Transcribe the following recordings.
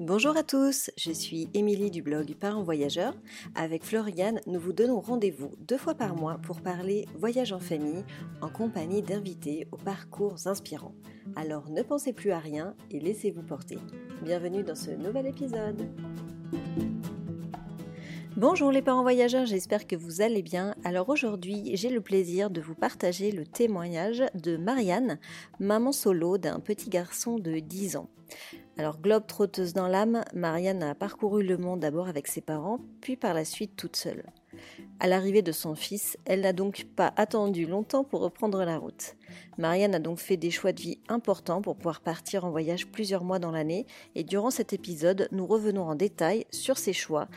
Bonjour à tous, je suis Émilie du blog Parents Voyageurs. Avec Floriane, nous vous donnons rendez-vous deux fois par mois pour parler voyage en famille en compagnie d'invités aux parcours inspirants. Alors ne pensez plus à rien et laissez-vous porter. Bienvenue dans ce nouvel épisode. Bonjour les parents voyageurs, j'espère que vous allez bien. Alors aujourd'hui, j'ai le plaisir de vous partager le témoignage de Marianne, maman solo d'un petit garçon de 10 ans. Alors globe trotteuse dans l'âme, Marianne a parcouru le monde d'abord avec ses parents, puis par la suite toute seule. À l'arrivée de son fils, elle n'a donc pas attendu longtemps pour reprendre la route. Marianne a donc fait des choix de vie importants pour pouvoir partir en voyage plusieurs mois dans l'année et durant cet épisode, nous revenons en détail sur ses choix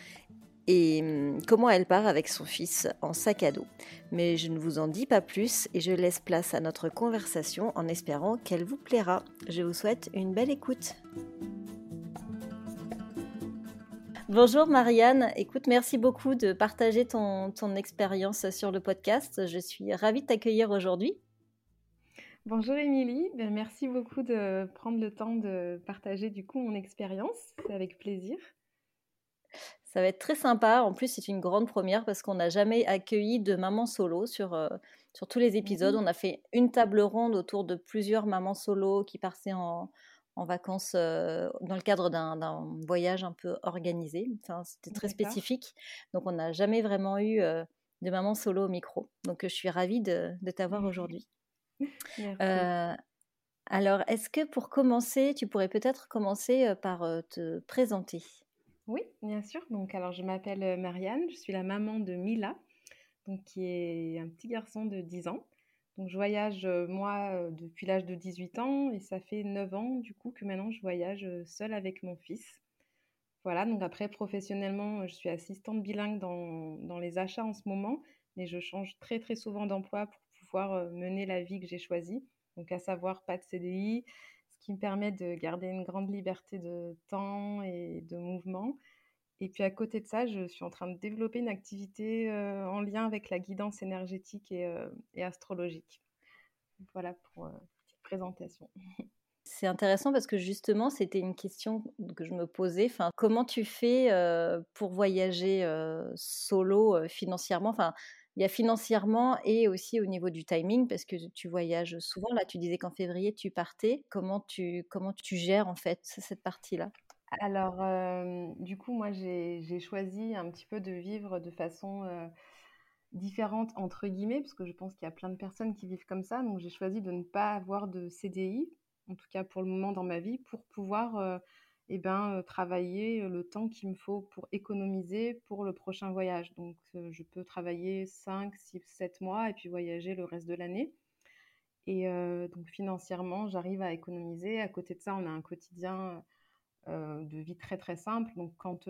et hum, comment elle part avec son fils en sac à dos. Mais je ne vous en dis pas plus et je laisse place à notre conversation en espérant qu'elle vous plaira. Je vous souhaite une belle écoute. Bonjour Marianne, écoute, merci beaucoup de partager ton, expérience sur le podcast. Je suis ravie de t'accueillir aujourd'hui. Bonjour Émilie, ben, merci beaucoup de prendre le temps de partager du coup mon expérience, avec plaisir. Ça va être très sympa. En plus, c'est une grande première parce qu'on n'a jamais accueilli de mamans solo sur, euh, sur tous les épisodes. Mmh On a fait une table ronde autour de plusieurs mamans solo qui partaient en, en vacances euh, dans le cadre d'un voyage un peu organisé. Enfin, C'était très spécifique. Donc, on n'a jamais vraiment eu euh, de maman solo au micro. Donc, je suis ravie de, de t'avoir aujourd'hui. alors, est-ce que pour commencer, tu pourrais peut-être commencer par te présenter? Oui, bien sûr. Donc, alors, je m'appelle euh, Marianne, je suis la maman de Mila, donc, qui est un petit garçon de 10 ans. Donc, je voyage, euh, moi, euh, depuis l'âge de 18 ans, et ça fait 9 ans, du coup, que maintenant je voyage seule avec mon fils. Voilà, donc après, professionnellement, je suis assistante bilingue dans, dans les achats en ce moment, mais je change très, très souvent d'emploi pour pouvoir mener la vie que j'ai choisie. Donc, à savoir, pas de CDI, qui me permet de garder une grande liberté de temps et de mouvement. Et puis à côté de ça, je suis en train de développer une activité euh, en lien avec la guidance énergétique et, euh, astrologique. Voilà pour euh, présentation. C'est intéressant parce que justement, c'était une question que je me posais. Enfin, comment tu fais pour voyager solo financièrement? Enfin, il y a financièrement et aussi au niveau du timing, parce que tu voyages souvent. Là, tu disais qu'en février, tu partais. Comment tu, comment tu gères en fait cette partie-là? Alors, du coup, moi, j'ai choisi un petit peu de vivre de façon différente, entre guillemets, parce que je pense qu'il y a plein de personnes qui vivent comme ça. Donc, j'ai choisi de ne pas avoir de CDI, en tout cas pour le moment dans ma vie, pour pouvoir eh ben, travailler le temps qu'il me faut pour économiser pour le prochain voyage. Donc, je peux travailler 5, 6, 7 mois et puis voyager le reste de l'année. Et donc, financièrement, j'arrive à économiser. À côté de ça, on a un quotidien de vie très, très simple. Donc, quand,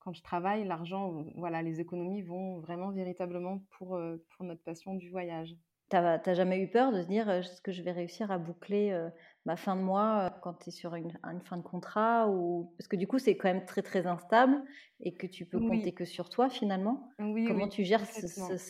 quand je travaille, l'argent, voilà, les économies vont vraiment véritablement pour, pour notre passion du voyage. Tu n'as jamais eu peur de se dire, est-ce que je vais réussir à boucler ma fin de mois quand tu es sur une, fin de contrat ou parce que du coup c'est quand même très très instable et que tu peux compter que sur toi finalement. Oui, Comment tu gères ce,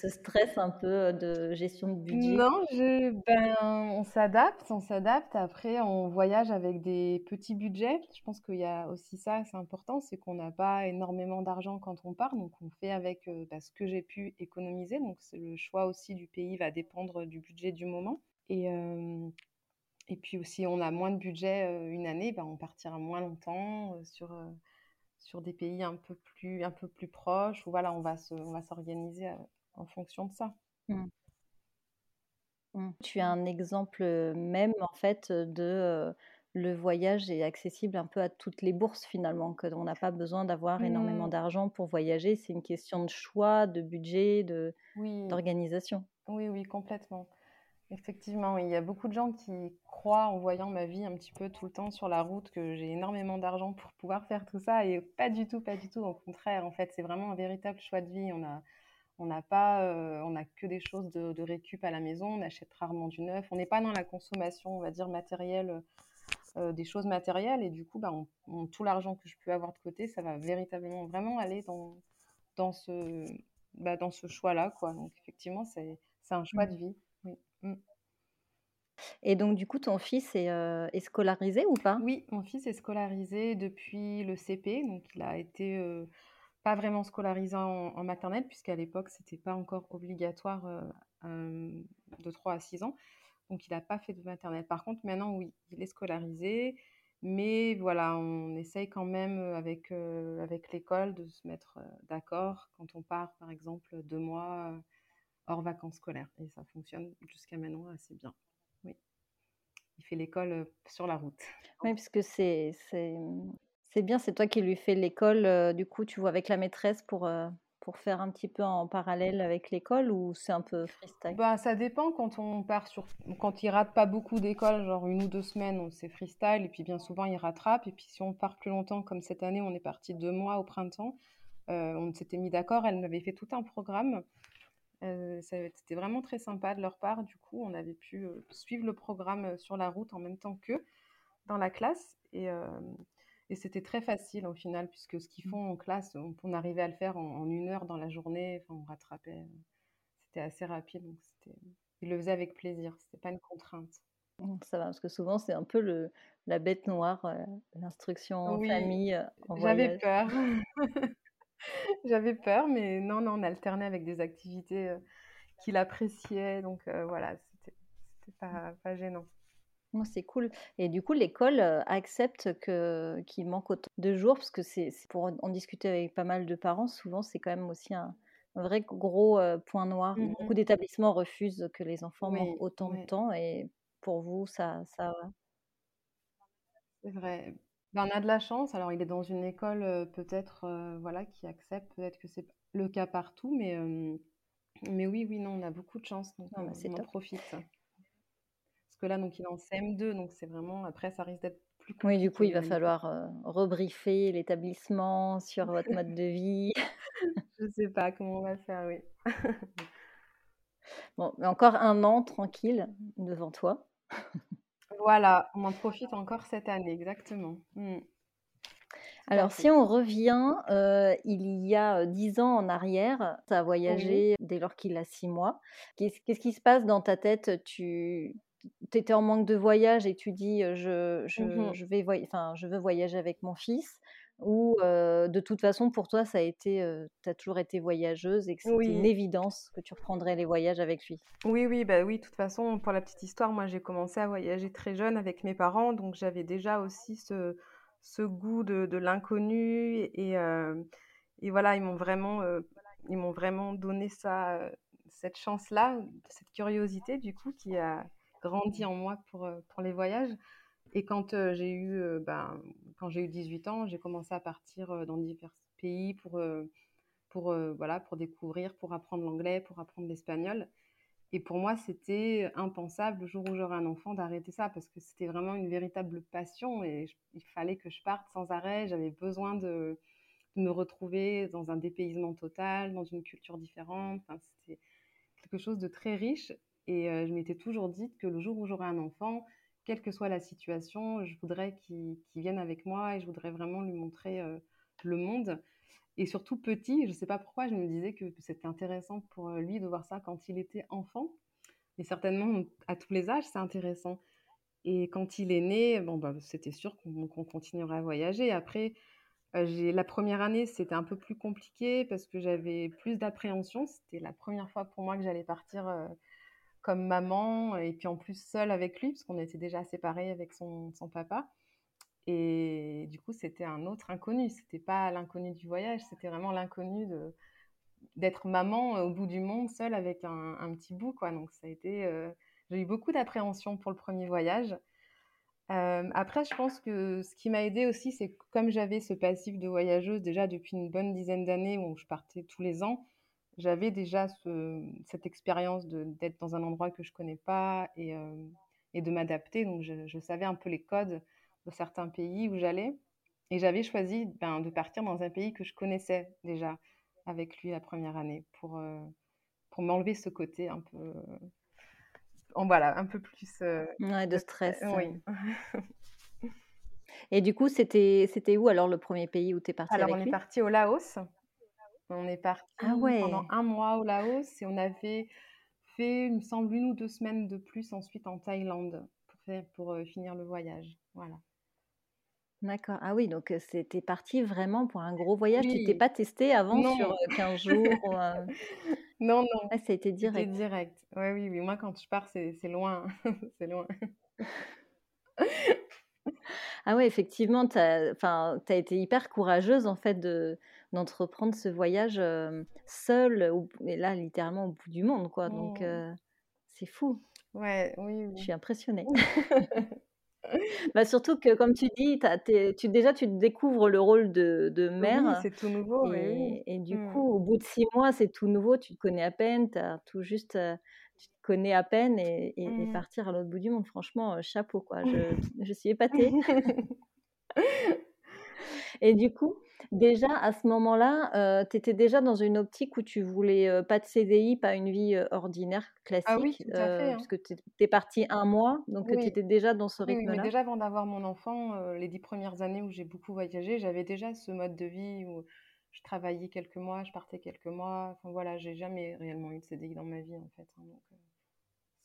stress un peu de gestion de budget? Non, je, ben, on s'adapte, on s'adapte. Après, on voyage avec des petits budgets. Je pense qu'il y a aussi ça, c'est important, c'est qu'on n'a pas énormément d'argent quand on part, donc on fait avec bah, ce que j'ai pu économiser. Donc le choix aussi du pays va dépendre du budget du moment. Et, et puis aussi, on a moins de budget une année, ben, on partira moins longtemps sur, sur des pays un peu plus, un peu plus proches. Ou voilà, on va, se, on va s'organiser en fonction de ça. Mmh. Mmh. Tu as un exemple même en fait de le voyage est accessible un peu à toutes les bourses finalement, qu'on n'a pas besoin d'avoir énormément mmh. d'argent pour voyager. C'est une question de choix, de budget, de, d'organisation. Oui, oui, complètement. Effectivement, il y a beaucoup de gens qui croient en voyant ma vie un petit peu tout le temps sur la route que j'ai énormément d'argent pour pouvoir faire tout ça et pas du tout, pas du tout. Au contraire, en fait, c'est vraiment un véritable choix de vie. On a, on n'a pas, euh, on a que des choses de, récup à la maison. On achète rarement du neuf. On n'est pas dans la consommation, on va dire matérielle, euh, des choses matérielles et du coup, bah, tout l'argent que je peux avoir de côté, ça va véritablement vraiment aller dans, dans ce, bah, dans ce choix-là, quoi. Donc effectivement, c'est, c'est un choix mmh. de vie. Mm. Et donc, du coup, ton fils est, euh, est scolarisé ou pas? Oui, mon fils est scolarisé depuis le CP, donc il a été euh, pas vraiment scolarisé en, en maternelle, puisqu'à l'époque, c'était pas encore obligatoire euh, de 3 à 6 ans. Donc, il n'a pas fait de maternelle. Par contre, maintenant, oui, il est scolarisé. Mais voilà, on essaye quand même avec, avec l'école de se mettre d'accord quand on part, par exemple, deux mois hors vacances scolaires. Et ça fonctionne jusqu'à maintenant assez bien. Oui, il fait l'école euh, sur la route. Oui, parce que c'est c'est c'est bien, c'est toi qui lui fais l'école, euh, du coup, tu vois, avec la maîtresse pour, euh, pour faire un petit peu en parallèle avec l'école ou c'est un peu freestyle? Bah, ça dépend quand on part sur... Quand il rate pas beaucoup d'école, genre une ou deux semaines, on- c'est freestyle, et puis bien souvent il rattrape. Et puis si on part plus longtemps, comme cette année, on est parti deux mois au printemps, euh, on s'était mis d'accord, elle m'avait fait tout un programme. Euh, c'était vraiment très sympa de leur part. Du coup, on avait pu euh, suivre le programme sur la route en même temps qu'eux dans la classe. Et, euh, et c'était très facile au final, puisque ce qu'ils font en classe, on, on arrivait à le faire en, en une heure dans la journée. Enfin, on rattrapait. C'était assez rapide. Donc. Ils le faisaient avec plaisir. C'était pas une contrainte. Mmh, Ça va, parce que souvent, c'est un peu le, la bête noire, l'instruction en Oui, famille, j'avais peur. J'avais peur, mais non, non, on alternait avec des activités euh, qu'il appréciait. Donc euh, voilà, c'était pas, pas gênant. Moi, c'est cool. Et du coup, l'école accepte que qu'il manque autant de jours, parce que c'est pour en discuter avec pas mal de parents, souvent, c'est quand même aussi un, un vrai gros euh, point noir. Beaucoup Mhm. d'établissements refusent que les enfants manquent Oui, autant de temps, et pour vous, ça, ça c'est vrai. Ben, on a de la chance. Alors, il est dans une école peut-être voilà, qui accepte. Peut-être que c'est le cas partout, mais, mais oui, oui, non, on a beaucoup de chance. Donc, Ah, bah, c'est on en top. profite. Parce que là, donc, il est en CM2. Donc, c'est vraiment. Après, ça risque d'être plus Oui, du coup, compliqué, il va falloir rebriefer l'établissement sur votre mode de vie. Je sais pas comment on va faire, oui. Bon, mais encore un an tranquille devant toi. Voilà, on en profite encore cette année, exactement. Mm, à Alors, si on revient, euh, il y a euh, dix ans en arrière, tu as voyagé dès lors qu'il a six mois. Qu'est-ce qui se passe dans ta tête? Tu étais en manque de voyage et tu dis euh, je, je, je vais voy- enfin, je veux voyager avec mon fils ou euh, de toute façon pour toi ça a été tu as toujours été voyageuse et que c'était une évidence que tu reprendrais les voyages avec lui? oui, oui, bah oui, de toute façon, pour la petite histoire, moi j'ai commencé à voyager très jeune avec mes parents, donc j'avais déjà aussi ce, ce goût de, de l'inconnu et, euh, et voilà, ils m'ont vraiment, euh, ils m'ont vraiment donné ça, euh, cette chance-là, cette curiosité du coup qui a grandi en moi pour, euh, pour les voyages. Et quand euh, j'ai eu, ben, quand j'ai eu 18 ans, j'ai commencé à partir dans divers pays pour, pour, voilà, pour découvrir, pour apprendre l'anglais, pour apprendre l'espagnol. Et pour moi, c'était impensable le jour où j'aurai un enfant d'arrêter ça parce que c'était vraiment une véritable passion et il fallait que je parte sans arrêt. J'avais besoin de, me retrouver dans un dépaysement total, dans une culture différente. Enfin, c'était quelque chose de très riche. Et je m'étais toujours dit que le jour où j'aurai un enfant, quelle que soit la situation, je voudrais qu'il vienne avec moi et je voudrais vraiment lui montrer le monde. Et surtout petit, je ne sais pas pourquoi, je me disais que c'était intéressant pour lui de voir ça quand il était enfant. Mais certainement, à tous les âges, c'est intéressant. Et quand il est né, bon, bah, c'était sûr qu'on qu'on continuerait à voyager. Après, la première année, c'était un peu plus compliqué parce que j'avais plus d'appréhension. C'était la première fois pour moi que j'allais partir comme maman et puis en plus seule avec lui, parce qu'on était déjà séparés avec son, son papa. Et du coup, c'était un autre inconnu. C'était pas l'inconnu du voyage, c'était vraiment l'inconnu de, d'être maman euh, au bout du monde, seule avec un, un petit bout, quoi. Donc ça a été, euh, j'ai eu beaucoup d'appréhension pour le premier voyage. Euh, après, je pense que ce qui m'a aidé aussi, c'est que comme j'avais ce passif de voyageuse déjà depuis une bonne dizaine d'années où je partais tous les ans, j'avais déjà ce- cette expérience d'être dans un endroit que je connais pas et, euh, et de m'adapter. Donc, je, je savais un peu les codes de certains pays où j'allais. Et j'avais choisi ben, de partir dans un pays que je connaissais déjà avec lui la première année pour, euh, pour m'enlever ce côté un peu, en, voilà, un peu plus euh, Ouais, de stress. Oui. Et du coup, c'était où alors le premier pays où tu es partie Alors, on est parti au Laos. On est Ah parti pendant ouais. un mois au Laos et on avait fait, il me semble, une ou deux semaines de plus ensuite en Thaïlande pour, faire, pour finir le voyage. Voilà. D'accord. Ah oui, donc c'était parti vraiment pour un gros voyage. Tu t'es pas testé avant sur 15 jours Non, non, Ah, ça a été direct. direct. Ouais, oui, oui. Moi, quand je pars, c'est loin. C'est loin. Ah ouais, effectivement, tu as, as été hyper courageuse en fait de d'entreprendre ce voyage seule, au- et là littéralement au bout du monde, quoi. Donc Mmh. c'est fou. Ouais, oui, Je oui. suis impressionnée. Bah, surtout que comme tu dis, tu, déjà tu découvres le rôle de, de Oui, mère c'est tout nouveau, oui. et, du Mmh. coup au bout de six mois c'est tout nouveau, tu te connais à peine, t'as tout juste, euh, tu te connais à peine et, et- et Mmh. partir à l'autre bout du monde, franchement euh, chapeau quoi, je, je suis épatée. Et du coup, déjà à ce moment-là, tu étais déjà dans une optique où tu voulais euh, pas de CDI, pas une vie euh, ordinaire, Ah oui, classique, tout à fait, euh, hein. puisque tu es partie un mois, donc tu Oui. étais déjà dans ce Oui, oui, mais rythme-là. déjà avant d'avoir mon enfant, euh, les dix premières années où j'ai beaucoup voyagé, j'avais déjà ce mode de vie où je travaillais quelques mois, je partais quelques mois. Enfin voilà, j'ai jamais réellement eu de CDI dans ma vie en fait. hein, donc euh,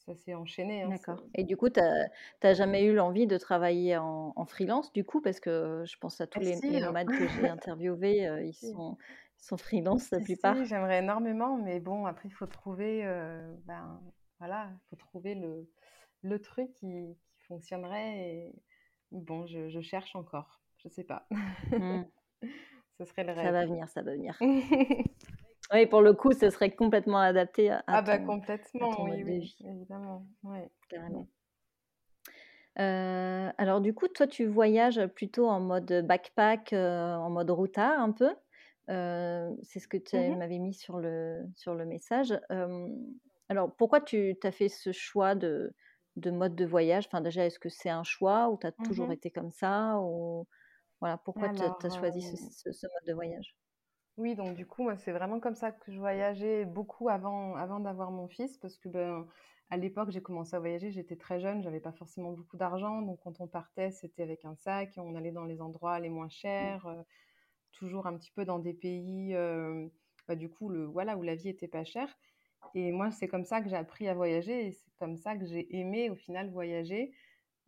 ça s'est enchaîné. hein, D'accord. Et du coup, tu n'as jamais eu l'envie de travailler en, en freelance, du coup, parce que je pense à tous Ah les, si, les hein. nomades que j'ai interviewés, euh, ils, sont, ils sont freelance la Si, plupart. si, j'aimerais énormément, mais bon, après il faut trouver, euh, ben voilà, faut trouver le, le truc qui, qui fonctionnerait. Et bon, je, je cherche encore, je sais pas. Ce serait le Ça rêve. va venir, ça va venir. Oui, pour le coup, ce serait complètement adapté à, à Ah bah ton, à complètement, ton oui, oui, évidemment. Ouais. carrément. Euh, alors du coup, toi, tu voyages plutôt en mode backpack, euh, en mode routard un peu. Euh, c'est ce que tu Mhm. m'avais mis sur le, sur le message. Alors, pourquoi tu as fait ce choix de, de mode de voyage? Enfin, déjà, est-ce que c'est un choix ou tu as toujours Mhm. été comme ça ou... Voilà, pourquoi tu as choisi ce, ce- ce mode de voyage? Oui, donc du coup, moi, c'est vraiment comme ça que je voyageais beaucoup avant, avant d'avoir mon fils, parce que ben, à l'époque, j'ai commencé à voyager, j'étais très jeune, j'avais pas forcément beaucoup d'argent, donc quand on partait, c'était avec un sac, on allait dans les endroits les moins chers, euh, toujours un petit peu dans des pays, euh, bah, du coup, le, voilà, où la vie était pas chère. Et moi, c'est comme ça que j'ai appris à voyager, et c'est comme ça que j'ai aimé au final voyager.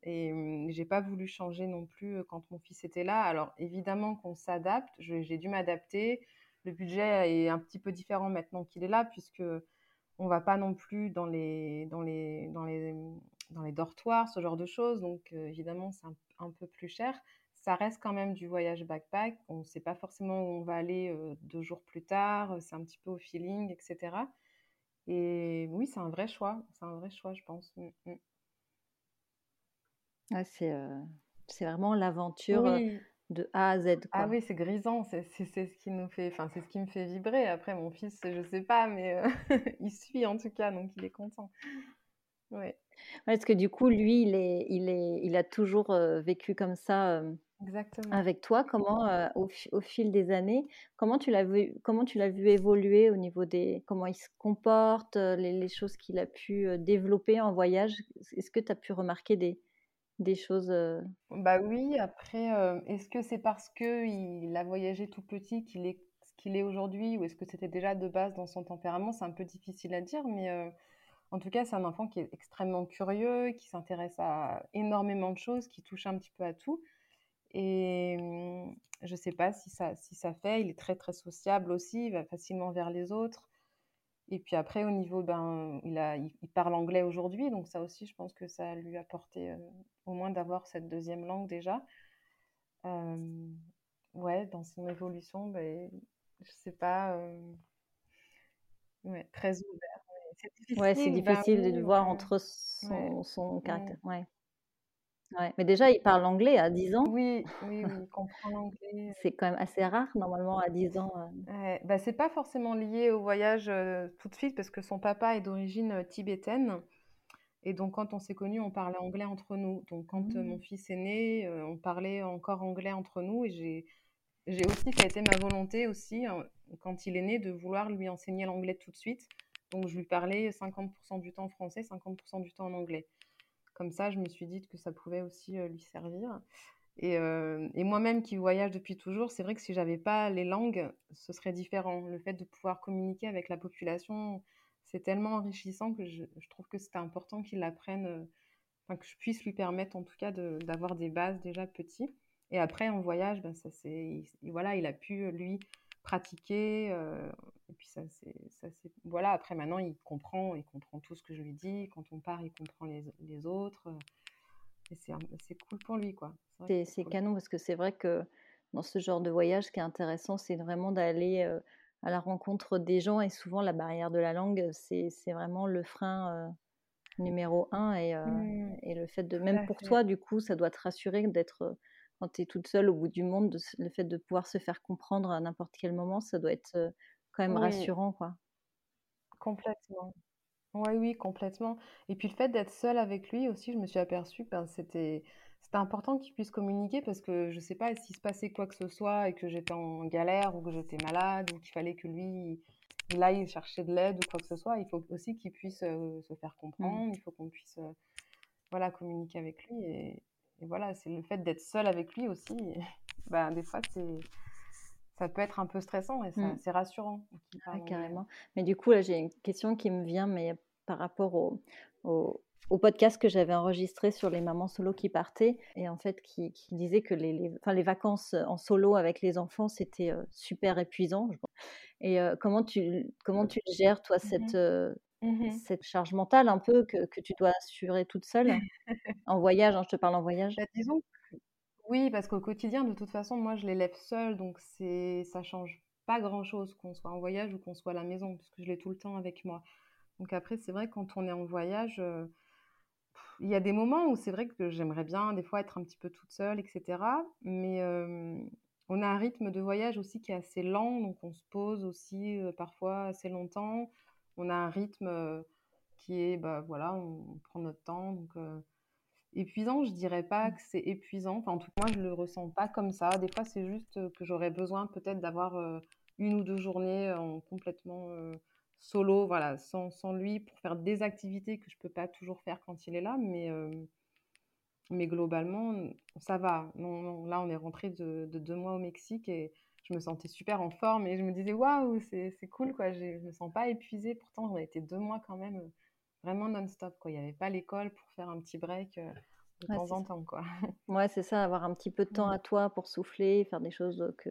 Et hum, j'ai pas voulu changer non plus euh, quand mon fils était là. Alors évidemment qu'on s'adapte, j'ai dû m'adapter. Le budget est un petit peu différent maintenant qu'il est là, puisque on va pas non plus dans les, dans les, dans les, dans les dortoirs, ce genre de choses. Donc euh, évidemment, c'est un, un peu plus cher. Ça reste quand même du voyage backpack. On ne sait pas forcément où on va aller euh, deux jours plus tard. C'est un petit peu au feeling, etc. Et oui, c'est un vrai choix. C'est un vrai choix, je pense. Mm, mm. Ouais, c'est euh, vraiment l'aventure euh, Oui, de A à Z, Ah oui, c'est grisant, c'est ce qui nous fait, enfin, c'est ce qui me fait vibrer. Après, mon fils, je sais pas, mais euh, il suit en tout cas, donc il est content. Ouais, parce que du coup, lui, il est, il est, il a toujours euh, vécu comme ça euh, exactement. avec toi. Comment, euh, au, fi- au fil des années, comment tu l'as vu, comment tu l'as vu évoluer au niveau des, comment il se comporte, les, les choses qu'il a pu développer en voyage? Est-ce que tu as pu remarquer des, des choses euh, Bah oui, après, euh, est-ce que c'est parce que il a voyagé tout petit qu'il est ce qu'il est aujourd'hui, ou est-ce que c'était déjà de base dans son tempérament? C'est un peu difficile à dire, mais euh, en tout cas, c'est un enfant qui est extrêmement curieux, qui s'intéresse à énormément de choses, qui touche un petit peu à tout. Et hum, je sais pas si ça, si ça fait. Il est très très sociable aussi, il va facilement vers les autres. Et puis après, au niveau, ben, il a, il, il parle anglais aujourd'hui, donc ça aussi, je pense que ça lui a apporté euh, au moins d'avoir cette deuxième langue déjà. Euh, ouais, dans son évolution, ben, je sais pas, euh, ouais, très ouvert. ouais. C'est Ouais, c'est difficile, ben difficile de oui, voir entre son, son caractère. Ouais. Ouais. Mais déjà, il parle anglais à 10 ans. Oui, oui, oui, il comprend l'anglais. C'est quand même assez rare, normalement, à 10 ans. euh. Ouais, bah, c'est pas forcément lié au voyage euh, tout de suite parce que son papa est d'origine euh, tibétaine et donc quand on s'est connus on parlait anglais entre nous donc quand euh, mon Mm. fils est né euh, on parlait encore anglais entre nous et j'ai j'ai aussi ça a été ma volonté aussi hein, quand il est né de vouloir lui enseigner l'anglais tout de suite donc je lui parlais 50% du temps en français 50% du temps en anglais comme ça je me suis dit que ça pouvait aussi lui servir et, moi-même qui voyage depuis toujours, c'est vrai que si j'avais pas les langues, ce serait différent. Le fait de pouvoir communiquer avec la population, c'est tellement enrichissant que je, trouve que c'était important qu'il apprenne, que je puisse lui permettre en tout cas d'avoir des bases déjà petits. Et après, en voyage, ben, ça c'est, voilà, il a pu lui pratiquer. et puis ça c'est, ça c'est, voilà. Après maintenant, il comprend, il comprend tout ce que je lui dis. Quand on part, il comprend les, les autres. Et c'est, c'est cool pour lui, quoi. C'est, canon parce que c'est vrai que dans ce genre de voyage, ce qui est intéressant, c'est vraiment d'aller à la rencontre des gens et souvent la barrière de la langue, c'est, c'est vraiment le frein numéro un et, mmh. et, le fait de même pour toi du coup ça doit te rassurer d'être quand tu es toute seule au bout du monde, le fait de pouvoir se faire comprendre à n'importe quel moment, ça doit être quand même rassurant, quoi. Complètement. Oui, oui, complètement. Et puis le fait d'être seule avec lui aussi, je me suis aperçue que ben, c'était c'était important qu'il puisse communiquer parce que je ne sais pas s'il se passait quoi que ce soit et que j'étais en galère ou que j'étais malade ou qu'il fallait que lui il aille chercher de l'aide ou quoi que ce soit. Il faut aussi qu'il puisse se faire mmh. comprendre, il faut qu'on puisse voilà, communiquer avec lui. Et, et voilà, c'est le fait d'être seul avec lui aussi. ben, des fois, c'est ça peut être un peu stressant et mmh. c'est rassurant. carrément. Mais du coup, là, j'ai une question qui me vient, mais par rapport au, au, podcast que j'avais enregistré sur les mamans solo qui partaient, et en fait, qui, qui disait que les, les, enfin, les vacances en solo avec les enfants, c'était euh, super épuisant. Et euh, comment, tu, comment tu gères, toi, mmh cette, euh, Mmh cette charge mentale un peu que, que, tu dois assurer toute seule? En voyage, hein, je te parle en voyage. Bah, disons, oui, parce qu'au quotidien, de toute façon, moi, je l'élève seule, donc c'est, ça change pas grand-chose qu'on soit en voyage ou qu'on soit à la maison, parce que je l'ai tout le temps avec moi. Donc après, c'est vrai, quand on est en voyage, euh, il y a des moments où c'est vrai que j'aimerais bien, des fois, être un petit peu toute seule, etc. Mais on a un rythme de voyage aussi qui est assez lent, donc on se pose aussi parfois assez longtemps on a un rythme qui est, bah, voilà, on, prend notre temps. Donc, épuisant, je dirais pas mmh. que c'est épuisant. Enfin, en tout cas, moi, je le ressens pas comme ça. Des fois, c'est juste que j'aurais besoin peut-être d'avoir une ou deux journées en complètement solo, voilà, sans, sans, lui, pour faire des activités que je peux pas toujours faire quand il est là. Mais, mais globalement, ça va. Non, non, là, on est rentré de, de, deux mois au Mexique et je me sentais super en forme et je me disais waouh, c'est cool quoi. Je me sens pas épuisée. Pourtant, on a été deux mois quand même euh, vraiment non-stop quoi. Il n'y avait pas l'école pour faire un petit break euh, de temps en temps quoi. Ouais, c'est ça, avoir un petit peu de temps à toi pour souffler, faire des choses que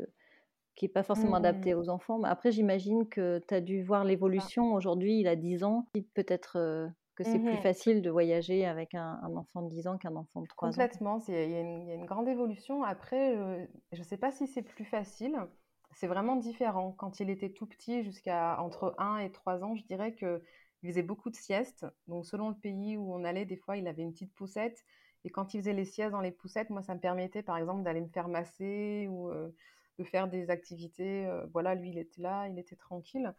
qui n'est pas forcément adapté mmh. aux enfants. Mais après, j'imagine que tu as dû voir l'évolution. Aujourd'hui, il a 10 ans. Peut-être euh, que c'est plus mmh facile de voyager avec un, enfant de 10 ans qu'un enfant de 3 ans. Complètement, il y, a une grande évolution. Après, je ne sais pas si c'est plus facile. C'est vraiment différent. Quand il était tout petit, jusqu'à entre 1 et 3 ans, je dirais qu'il faisait beaucoup de siestes. Donc, selon le pays où on allait, des fois, il avait une petite poussette. Et quand il faisait les siestes dans les poussettes, moi, ça me permettait, par exemple, d'aller me faire masser ou de faire des activités. voilà, lui, il était là, il était tranquille.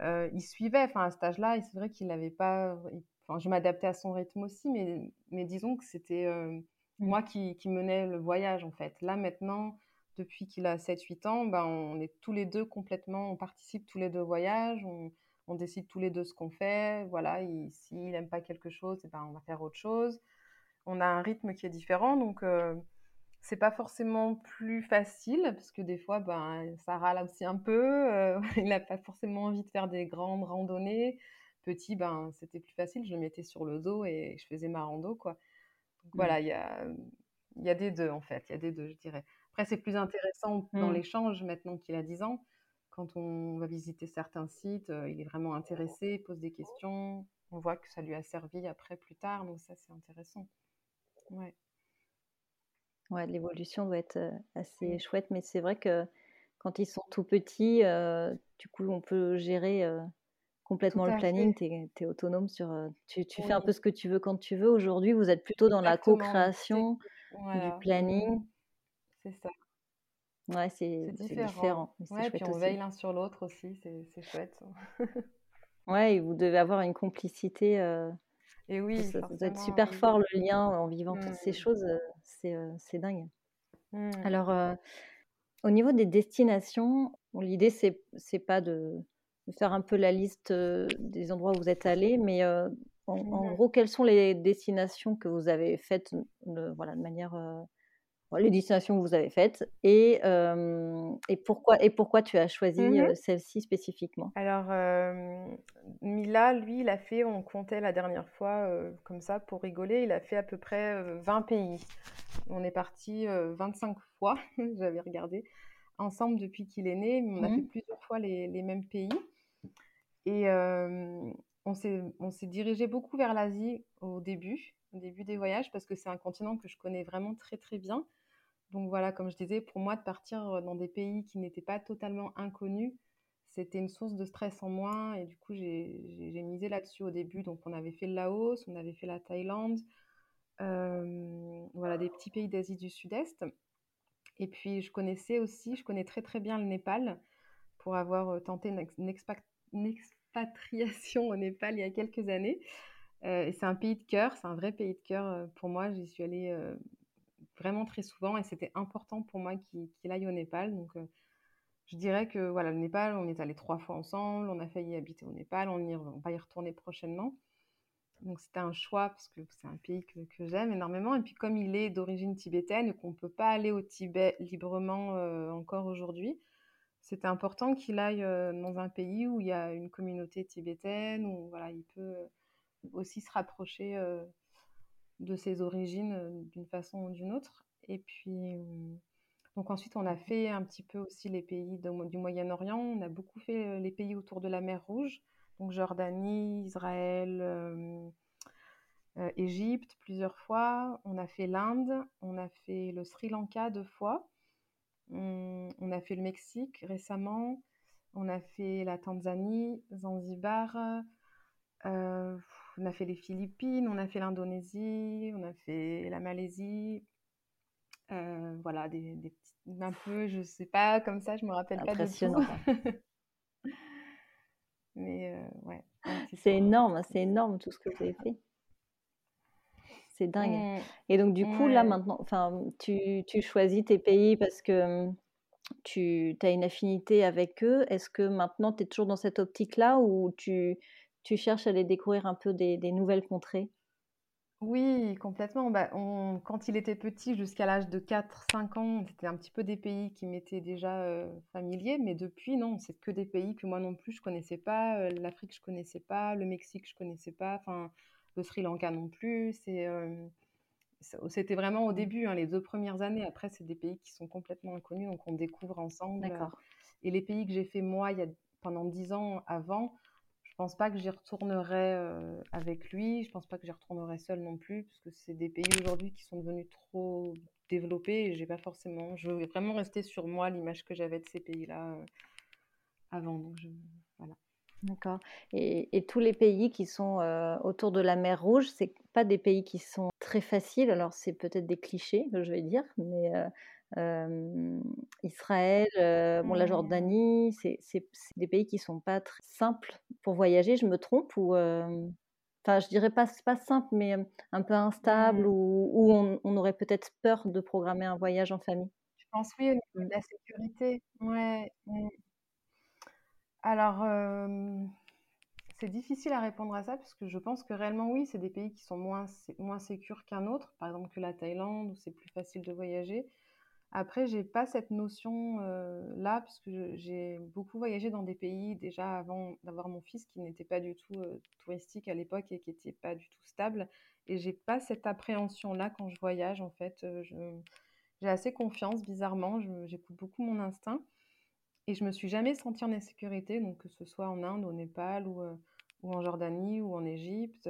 Euh, il suivait, enfin à cet âge-là, c'est vrai qu'il n'avait pas. Enfin, je m'adaptais à son rythme aussi, mais, mais disons que c'était euh, mmh. moi qui, qui, menais le voyage en fait. Là maintenant, depuis qu'il a 7-8 ans, ben, on est tous les deux complètement, on participe tous les deux au voyage, on, on décide tous les deux ce qu'on fait. Voilà, s'il n'aime pas quelque chose, eh ben, on va faire autre chose. On a un rythme qui est différent, donc euh, c'est pas forcément plus facile parce que des fois ben ça râle aussi un peu euh, il n'a pas forcément envie de faire des grandes randonnées. Petit ben c'était plus facile je le mettais sur le dos et je faisais ma rando quoi. Donc mmh. voilà il y a il y a des deux en fait il y a des deux je dirais. Après c'est plus intéressant dans mmh. l'échange maintenant qu'il a 10 ans. Quand on va visiter certains sites euh, il est vraiment intéressé il pose des questions. On voit que ça lui a servi après plus tard donc ça c'est intéressant. Ouais Ouais, l'évolution doit être assez chouette, mais c'est vrai que quand ils sont tout petits, du coup, on peut gérer complètement le planning. Tu es, autonome sur. tu, tu fais un peu ce que tu veux quand tu veux. Aujourd'hui, vous êtes plutôt dans la co-création du planning. C'est ça. Ouais, c'est différent. Ouais, puis on veille l'un sur l'autre aussi, c'est chouette. ouais, et vous devez avoir une complicité. Et oui, ça, doit être super fort le lien en vivant toutes ces mmh. choses, c'est dingue. Mmh. Alors, au niveau des destinations, l'idée c'est c'est pas de, faire un peu la liste des endroits où vous êtes allé, mais en, en, mmh gros, quelles sont les destinations que vous avez faites de, voilà, de manière les destinations que vous avez faites et, et, pourquoi, et pourquoi tu as choisi Mmh celle-ci spécifiquement? Alors, Mila, lui, il a fait, on comptait la dernière fois comme ça pour rigoler, il a fait à peu près 20 pays. On est parti 25 fois, j'avais regardé, ensemble depuis qu'il est né. On a fait mmh. plusieurs fois les, les mêmes pays. Et on s'est dirigé beaucoup vers l'Asie au début, au début des voyages, parce que c'est un continent que je connais vraiment très très bien. Donc voilà, comme je disais, pour moi, de partir dans des pays qui n'étaient pas totalement inconnus, c'était une source de stress en moins. Et du coup, j'ai misé là-dessus au début. Donc on avait fait le Laos, on avait fait la Thaïlande, voilà, des petits pays d'Asie du Sud-Est. Et puis je connaissais aussi, je connais très très bien le Népal pour avoir tenté une, expatriation au Népal il y a quelques années. Euh, c'est un pays de cœur, c'est un vrai pays de cœur euh, pour moi. J'y suis allée euh, vraiment très souvent et c'était important pour moi qu'il aille au Népal. Donc, je dirais que voilà, le Népal, on est allé trois fois ensemble, on a failli habiter au Népal, on, y, va y retourner prochainement. Donc c'était un choix parce que c'est un pays que, que j'aime énormément. Et puis comme il est d'origine tibétaine et qu'on ne peut pas aller au Tibet librement encore aujourd'hui, c'était important qu'il aille dans un pays où il y a une communauté tibétaine, où voilà, il peut aussi se rapprocher de ses origines d'une façon ou d'une autre. Et puis, donc ensuite, on a fait un petit peu aussi les pays du Moyen-Orient. On a beaucoup fait les pays autour de la mer Rouge, donc Jordanie, Israël, Égypte plusieurs fois. On a fait l'Inde, on a fait le Sri Lanka deux fois. On, a fait le Mexique récemment, on a fait la Tanzanie, Zanzibar, euh, on a fait les Philippines, on a fait l'Indonésie, on a fait la Malaisie. Euh, voilà, des, des petits, un peu, je sais pas, comme ça, je me rappelle pas de tout. Mais euh, ouais. C'est énorme, c'est énorme tout ce que vous avez fait. C'est dingue. Mmh. Et donc, du coup, là, maintenant, enfin, tu, tu, choisis tes pays parce que mmh, tu as une affinité avec eux. Est-ce que maintenant, tu es toujours dans cette optique-là ou tu, tu cherches à aller découvrir un peu des, des nouvelles contrées? Oui, complètement. Bah, on, quand il était petit, jusqu'à l'âge de 4-5 ans, c'était un petit peu des pays qui m'étaient déjà euh, familiers, mais depuis, non, c'est que des pays que moi non plus je connaissais pas. Euh, L'Afrique, je connaissais pas. Le Mexique, je connaissais pas. Enfin, le Sri Lanka non plus. C'est, euh, c'était vraiment au mmh. début, hein, les deux premières années. Après, c'est des pays qui sont complètement inconnus, donc on découvre ensemble. Et les pays que j'ai fait moi il y a, pendant dix ans avant, je pense pas que j'y retournerai euh, avec lui. Je pense pas que j'y retournerai seul non plus, parce que c'est des pays aujourd'hui qui sont devenus trop développés et j'ai pas forcément. Je veux vraiment rester sur moi l'image que j'avais de ces pays-là euh, avant. Donc voilà. D'accord. Et, tous les pays qui sont euh, autour de la mer Rouge, c'est pas des pays qui sont très faciles. Alors c'est peut-être des clichés que je vais dire, mais euh, Israël, bon la mmh. Jordanie, c'est des pays qui sont pas très simples pour voyager. Je me trompe ou Enfin, je dirais pas pas simple, mais un peu instable, mmh. ou où, on, on, aurait peut-être peur de programmer un voyage en famille? Je pense oui, au niveau de mmh. la sécurité. Ouais. Alors, c'est difficile à répondre à ça parce que je pense que réellement, oui, c'est des pays qui sont moins, moins sécurs qu'un autre, par exemple que la Thaïlande, où c'est plus facile de voyager. Après, j'ai pas cette notion là, parce que j'ai beaucoup voyagé dans des pays déjà avant d'avoir mon fils qui n'était pas du tout touristique à l'époque et qui n'était pas du tout stable. Et j'ai pas cette appréhension-là quand je voyage, en fait. j'ai assez confiance, bizarrement. J'écoute beaucoup mon instinct. Et je me suis jamais sentie en insécurité, donc que ce soit en Inde, au Népal ou, euh, en Jordanie ou en Égypte.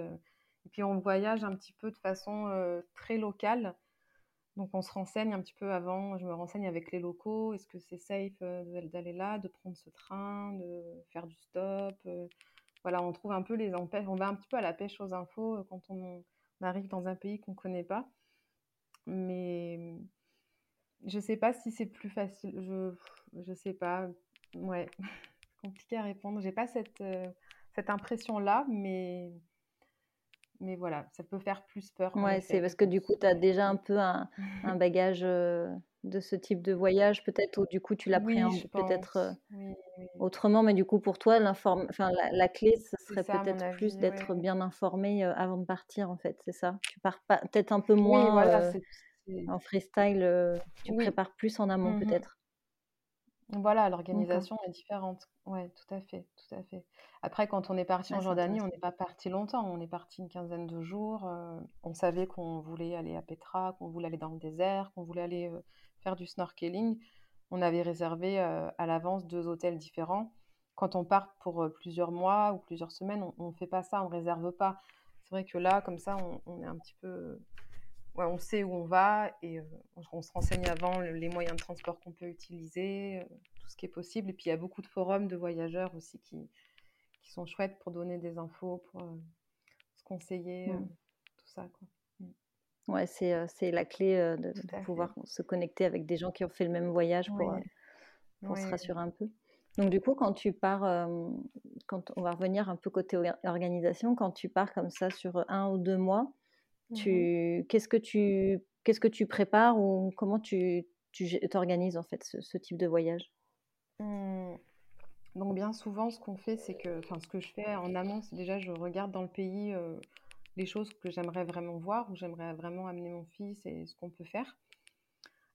Et puis on voyage un petit peu de façon euh, très locale. Donc on se renseigne un petit peu avant, je me renseigne avec les locaux, est-ce que c'est safe euh, d'aller là, de prendre ce train, de faire du stop. voilà, on trouve un peu les empêches, on va un petit peu à la pêche aux infos quand on, arrive dans un pays qu'on ne connaît pas. Mais je sais pas si c'est plus facile. Je je sais pas. Ouais, compliqué à répondre. J'ai pas cette, euh, cette impression-là, mais mais voilà, ça peut faire plus peur. Ouais, c'est parce que du coup, tu as déjà un peu un, un bagage euh, de ce type de voyage, peut-être, ou du coup, tu l'appréhendes peut-être euh, autrement, mais du coup, pour toi, enfin, la, la, clé, ce serait peut-être plus d'être bien informé avant de partir, en fait, c'est ça? Tu pars peut-être un peu moins en freestyle, tu prépares plus en amont mmh peut-être? Voilà, l'organisation est différente. Ouais, tout à fait, tout à fait. Après, quand on est parti en Jordanie, on n'est pas parti longtemps. On est parti une quinzaine de jours. on savait qu'on voulait aller à Petra, qu'on voulait aller dans le désert, qu'on voulait aller faire du snorkeling. On avait réservé à l'avance deux hôtels différents. Quand on part pour plusieurs mois ou plusieurs semaines, on ne fait pas ça, on ne réserve pas. C'est vrai que là, comme ça, on, est un petit peu... Ouais, on sait où on va et on, se renseigne avant les moyens de transport qu'on peut utiliser, tout ce qui est possible. Et puis, il y a beaucoup de forums de voyageurs aussi qui, qui sont chouettes pour donner des infos, pour se conseiller, mmh. tout ça. Quoi. Mmh. Ouais, c'est la clé de, pouvoir se connecter avec des gens qui ont fait le même voyage pour, pour se rassurer un peu. Donc du coup, quand tu pars, quand on va revenir un peu côté organisation, quand tu pars comme ça sur un ou deux mois, tu, qu'est-ce que tu, qu'est-ce que tu prépares ou comment tu, tu t'organises en fait ce, type de voyage? Mmh. Donc bien souvent, ce qu'on fait, c'est que, enfin, ce que je fais en amont, c'est déjà je regarde dans le pays les choses que j'aimerais vraiment voir, où j'aimerais vraiment amener mon fils et ce qu'on peut faire.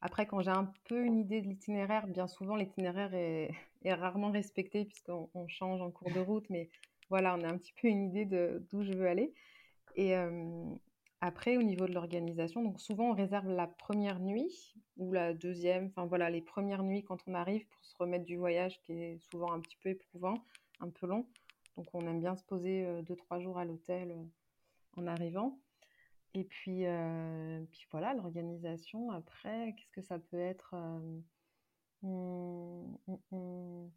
Après, quand j'ai un peu une idée de l'itinéraire, bien souvent l'itinéraire est, rarement respecté puisqu'on change en cours de route, mais voilà, on a un petit peu une idée de d'où je veux aller. Et après, au niveau de l'organisation, donc souvent on réserve la première nuit ou la deuxième, enfin voilà, les premières nuits quand on arrive pour se remettre du voyage qui est souvent un petit peu éprouvant, un peu long. Donc on aime bien se poser deux, trois jours à l'hôtel en arrivant. Et puis, euh, puis voilà, l'organisation, après, qu'est-ce que ça peut être mmh, mmh, mmh.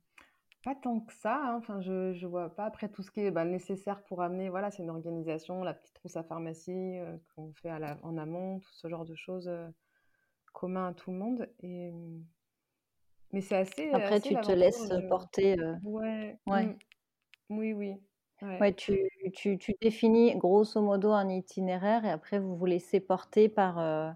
Pas tant que ça, hein, enfin, je ne vois pas. Après, tout ce qui est bah, nécessaire pour amener, voilà, c'est une organisation, la petite trousse à pharmacie qu'on fait à en amont, tout ce genre de choses commun à tout le monde. Et, mais c'est assez. Après, tu te laisses porter. Ouais. ouais. Oui, oui. Ouais, tu, tu, tu définis grosso modo un itinéraire et après vous vous laissez porter par, euh,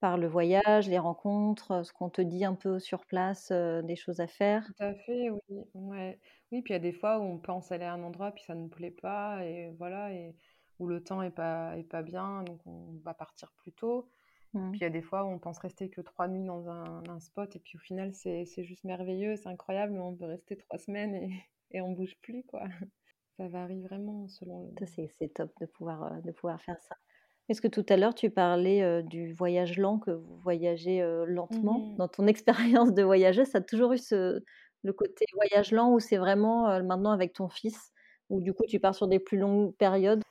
par le voyage, les rencontres, ce qu'on te dit un peu sur place, euh, des choses à faire. Tout à fait, oui. Ouais. Oui, puis il y a des fois où on pense aller à un endroit puis ça ne nous plaît pas et voilà, et où le temps est pas, est pas bien, donc on va partir plus tôt. Mmh. Puis il y a des fois où on pense rester que trois nuits dans un, un spot et puis au final c'est juste merveilleux, c'est incroyable, mais on veut rester trois semaines et, et on bouge plus, quoi. Ça varie vraiment selon le... C'est top de pouvoir, euh, de pouvoir faire ça. Est-ce que tout à l'heure, tu parlais euh, du voyage lent, que vous voyagez euh, lentement? Mmh Dans ton expérience de voyageuse, ça a toujours eu ce, le côté voyage lent ou c'est vraiment maintenant avec ton fils, ou du coup tu pars sur des plus longues périodes?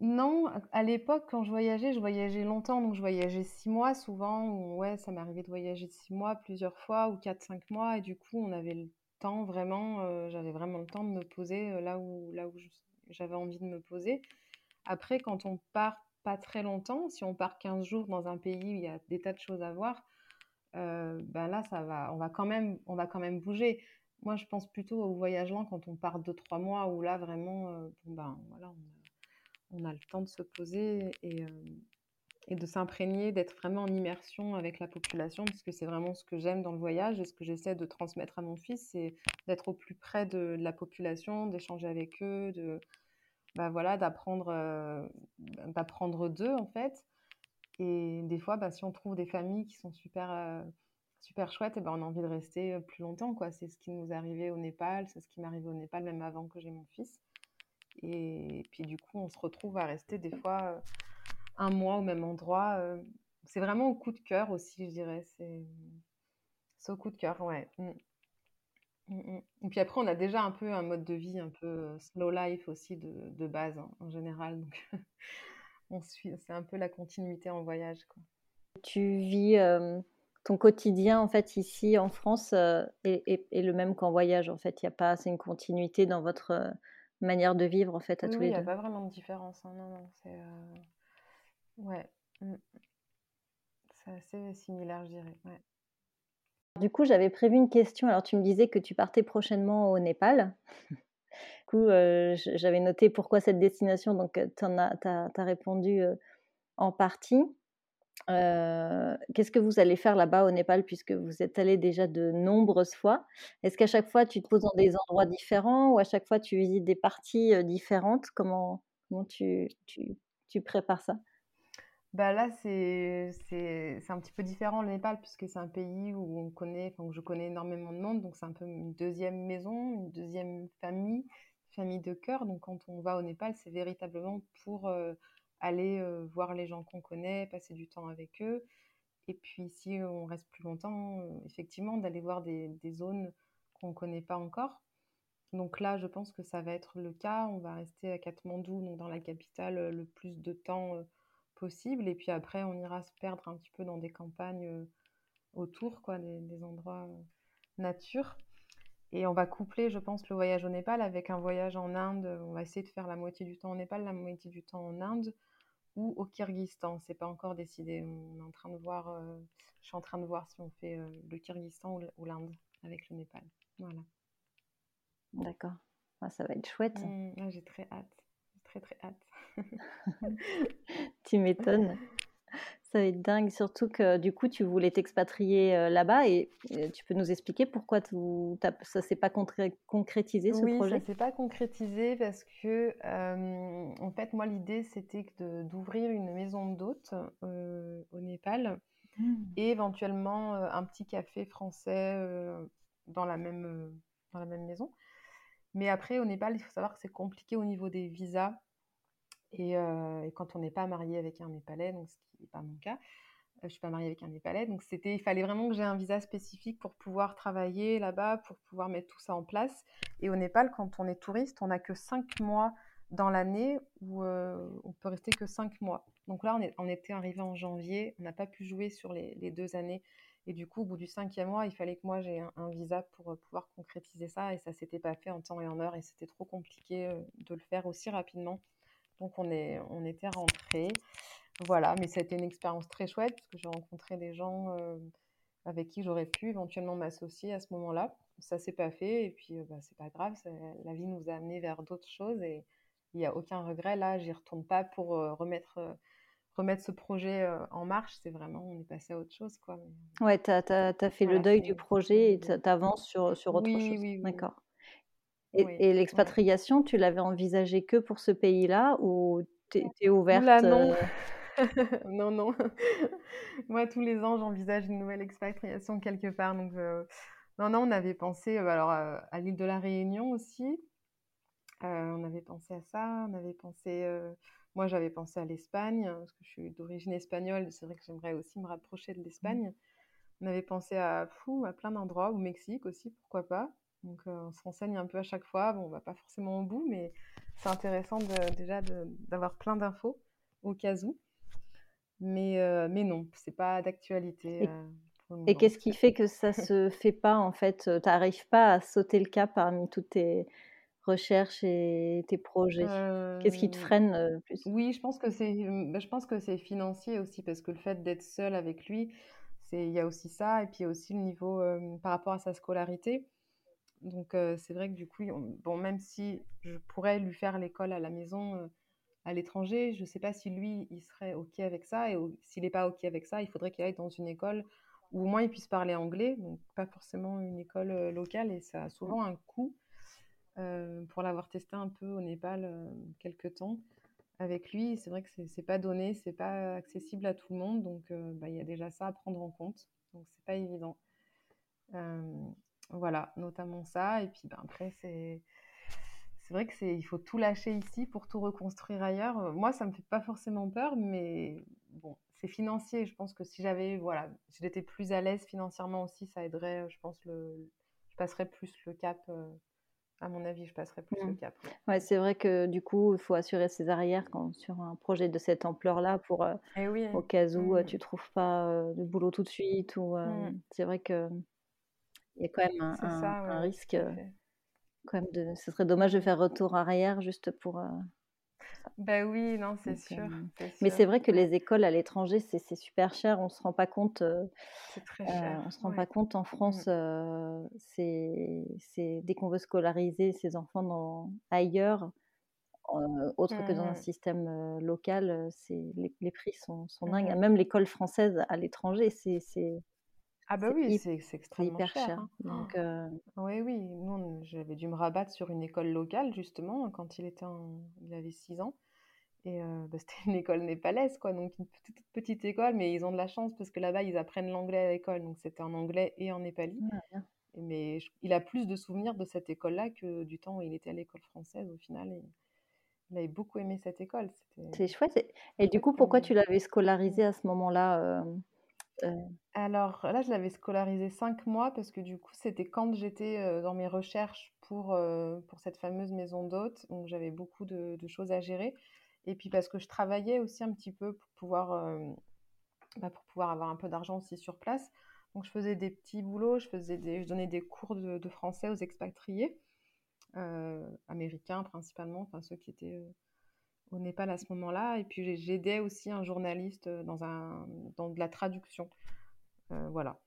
Non, à l'époque, quand je voyageais, je voyageais longtemps, donc je voyageais six mois souvent. ouais, ça m'arrivait de voyager six mois plusieurs fois ou quatre, cinq mois, et du coup, on avait le vraiment, euh, j'avais vraiment le temps de me poser là où, là où j'avais envie de me poser. Après, quand on part pas très longtemps, si on part 15 jours dans un pays où il y a des tas de choses à voir, euh, ben là, ça va, on va quand même, on va quand même bouger. Moi, je pense plutôt au voyage lent quand on part 2-3 mois où là, vraiment, ben, voilà, on a, le temps de se poser et, et de s'imprégner, d'être vraiment en immersion avec la population, parce que c'est vraiment ce que j'aime dans le voyage et ce que j'essaie de transmettre à mon fils, c'est d'être au plus près de, la population, d'échanger avec eux, de bah voilà, d'apprendre euh, d'apprendre d'eux en fait. Et des fois, bah, si on trouve des familles qui sont super euh, super chouettes, et ben on a envie de rester euh, plus longtemps quoi. C'est ce qui nous est arrivé au Népal, c'est ce qui m'arrive au Népal même avant que j'ai mon fils. Et puis du coup, on se retrouve à rester des fois un mois au même endroit. Euh, c'est vraiment au coup de cœur aussi, je dirais. C'est au coup de cœur, ouais. Mmh. Mmh, mmh. Et puis après, on a déjà un peu un mode de vie un peu euh, slow life aussi de, base hein, en général. Donc, on suit, c'est un peu la continuité en voyage. Quoi. Tu vis euh, ton quotidien en fait ici en France est, le même qu'en voyage en fait. Il y a pas, c'est une continuité dans votre manière de vivre en fait à tous les deux. Il n'y a pas vraiment de différence. Hein, non, non, c'est Ouais. Mmh. C'est assez similaire, je dirais. Du coup, j'avais prévu une question. Alors, tu me disais que tu partais prochainement au Népal. du coup, euh, j'avais noté pourquoi cette destination. Donc, euh, tu as, répondu euh, en partie. Qu'est-ce que vous allez faire là-bas au Népal puisque vous êtes allé déjà de nombreuses fois? Est-ce qu'à chaque fois tu te poses dans des endroits différents ou à chaque fois tu visites des parties différentes? Comment, comment tu, tu, tu prépares ça? Bah là, c'est un petit peu différent le Népal, puisque c'est un pays où on connaît, enfin, où je connais énormément de monde, donc c'est un peu une deuxième maison, une deuxième famille, famille de cœur. Donc quand on va au Népal, c'est véritablement pour euh, aller euh, voir les gens qu'on connaît, passer du temps avec eux. Et puis si on reste plus longtemps, euh, effectivement, d'aller voir des, des zones qu'on ne connaît pas encore. Donc là, je pense que ça va être le cas. On va rester à Katmandou, donc dans la capitale, le plus de temps possible. Et puis après, on ira se perdre un petit peu dans des campagnes euh, autour, quoi, des, endroits euh, nature. Et on va coupler, je pense, le voyage au Népal avec un voyage en Inde. On va essayer de faire la moitié du temps au Népal, la moitié du temps en Inde ou au Kyrgyzstan. C'est pas encore décidé. On est en train de voir. Euh, je suis en train de voir si on fait le Kyrgyzstan ou l'Inde avec le Népal. Voilà. D'accord. Ah, ça va être chouette. Mmh, ah, j'ai très hâte. Très très hâte. tu m'étonnes. Ça va être dingue, surtout que du coup, tu voulais t'expatrier euh, là-bas et euh, tu peux nous expliquer pourquoi ça s'est pas concrétisé ce oui, projet? Oui, ça s'est pas concrétisé parce que, euh, en fait, moi, l'idée c'était d'ouvrir une maison d'hôtes au Népal mmh. et éventuellement un petit café français dans, la même, dans la même maison. Mais après, au Népal, il faut savoir que c'est compliqué au niveau des visas. Euh, et, quand on n'est pas marié avec un Népalais, donc ce qui n'est pas mon cas, euh, je ne suis pas mariée avec un Népalais, donc c'était, il fallait vraiment que j'ai un visa spécifique pour pouvoir travailler là-bas, pour pouvoir mettre tout ça en place. Et au Népal, quand on est touriste, on n'a que 5 mois dans l'année où euh, on peut rester que 5 mois. Donc là, on, était arrivé en janvier, on n'a pas pu jouer sur les, deux années. Et du coup, au bout du cinquième mois, il fallait que moi j'ai un, visa pour pouvoir concrétiser ça. Et ça s'était pas fait en temps et en heure. Et c'était trop compliqué de le faire aussi rapidement. Donc on, est, on était rentrés. Voilà, mais ça a été une expérience très chouette parce que j'ai rencontré des gens euh, avec qui j'aurais pu éventuellement m'associer à ce moment-là. Ça s'est pas fait et puis euh, bah, c'est pas grave, la vie nous a amenés vers d'autres choses et il n'y a aucun regret. Là, j'y retourne pas pour euh, remettre, remettre ce projet en marche. C'est vraiment, on est passé à autre chose. Quoi. Ouais, tu as, fait le deuil du projet et tu avances sur, sur autre chose. Oui, D'accord. Et, l'expatriation, tu l'avais envisagé que pour ce pays-là ou tu es, ouverte non. Euh? Non, non. Moi, tous les ans, j'envisage une nouvelle expatriation quelque part. Donc, euh, non, non, on avait pensé euh, alors, à l'île de la Réunion aussi. on avait pensé à ça. On avait pensé. moi, j'avais pensé à l'Espagne, parce que je suis d'origine espagnole. C'est vrai que j'aimerais aussi me rapprocher de mmh. l'Espagne. On avait pensé à, fou, à plein d'endroits, au Mexique aussi, pourquoi pas. Donc euh, on se renseigne un peu à chaque fois. Bon, on va pas forcément au bout, mais c'est intéressant déjà d'avoir plein d'infos au cas où. Mais, euh, mais non, c'est pas d'actualité. Et, euh, qu'est-ce qui fait que ça se fait pas en fait? Tu n'arrives pas à sauter le cap parmi toutes tes recherches et tes projets? Qu'est-ce qui te freine plus? Oui, je pense que c'est, bah, je pense que c'est financier aussi parce que le fait d'être seul avec lui, c'est, il y a aussi ça et puis il y a aussi le niveau par rapport à sa scolarité. Donc c'est vrai que du coup, bon, même si je pourrais lui faire l'école à la maison à l'étranger, je ne sais pas si lui, il serait OK avec ça. Et s'il n'est pas OK avec ça, il faudrait qu'il aille dans une école où au moins il puisse parler anglais, donc pas forcément une école locale. Et ça a souvent un coût. pour l'avoir testé un peu au Népal quelques temps avec lui, c'est vrai que c'est pas donné, c'est pas accessible à tout le monde. Donc bah, il y a déjà ça à prendre en compte. Donc c'est pas évident. Voilà, notamment ça. Et puis ben, après, c'est c'est vrai que c'est il faut tout lâcher ici pour tout reconstruire ailleurs. Euh, moi, ça me fait pas forcément peur, mais bon, c'est financier. Je pense que si j'avais voilà, si j'étais plus à l'aise financièrement aussi, ça aiderait. Je pense le, je passerais plus le cap. Euh, à mon avis, je passerais plus le mmh. cap. Ouais, c'est vrai que du coup, il faut assurer ses arrières quand, sur un projet de cette ampleur-là pour euh, eh oui, au cas où tu mmh. tu trouves pas de boulot tout de suite ou mmh. c'est vrai que il y a quand même un, risque. Euh, quand même de, ce serait dommage de faire retour arrière juste pour. Euh, ben oui, non, c'est sûr, euh, Mais c'est vrai que les écoles à l'étranger, c'est super cher. On se rend pas compte. c'est très cher. on se rend pas compte en France. Mmh. c'est dès qu'on veut scolariser ses enfants dans, ailleurs, autre que dans un mmh. système local, c'est les, les, prix sont, sont dingues. Mmh Même l'école française à l'étranger, c'est ah bah oui, c'est extrêmement hyper cher. Hein. Donc, euh Oui, oui. J'avais dû me rabattre sur une école locale, justement, quand il, était il avait 6 ans. Et bah, c'était une école népalaise, quoi, donc une petite, petite école, mais ils ont de la chance parce que là-bas, ils apprennent l'anglais à l'école, donc c'était en anglais et en népali. Ah, mais il a plus de souvenirs de cette école-là que du temps où il était à l'école française, au final. Et il avait beaucoup aimé cette école. C'est chouette. Et, du coup, pourquoi tu l'avais scolarisé à ce moment-là Alors là, je l'avais scolarisé cinq mois parce que du coup, c'était quand j'étais dans mes recherches pour, pour cette fameuse maison d'hôte. Donc j'avais beaucoup de, de, choses à gérer. Et puis parce que je travaillais aussi un petit peu pour pouvoir, euh, bah, pour pouvoir avoir un peu d'argent aussi sur place. Donc je faisais des petits boulots, je, faisais je donnais des cours de, français aux expatriés, euh, américains principalement, enfin ceux qui étaient euh, au Népal à ce moment-là. Et puis j'aidais aussi un journaliste dans, un, dans de la traduction. voilà.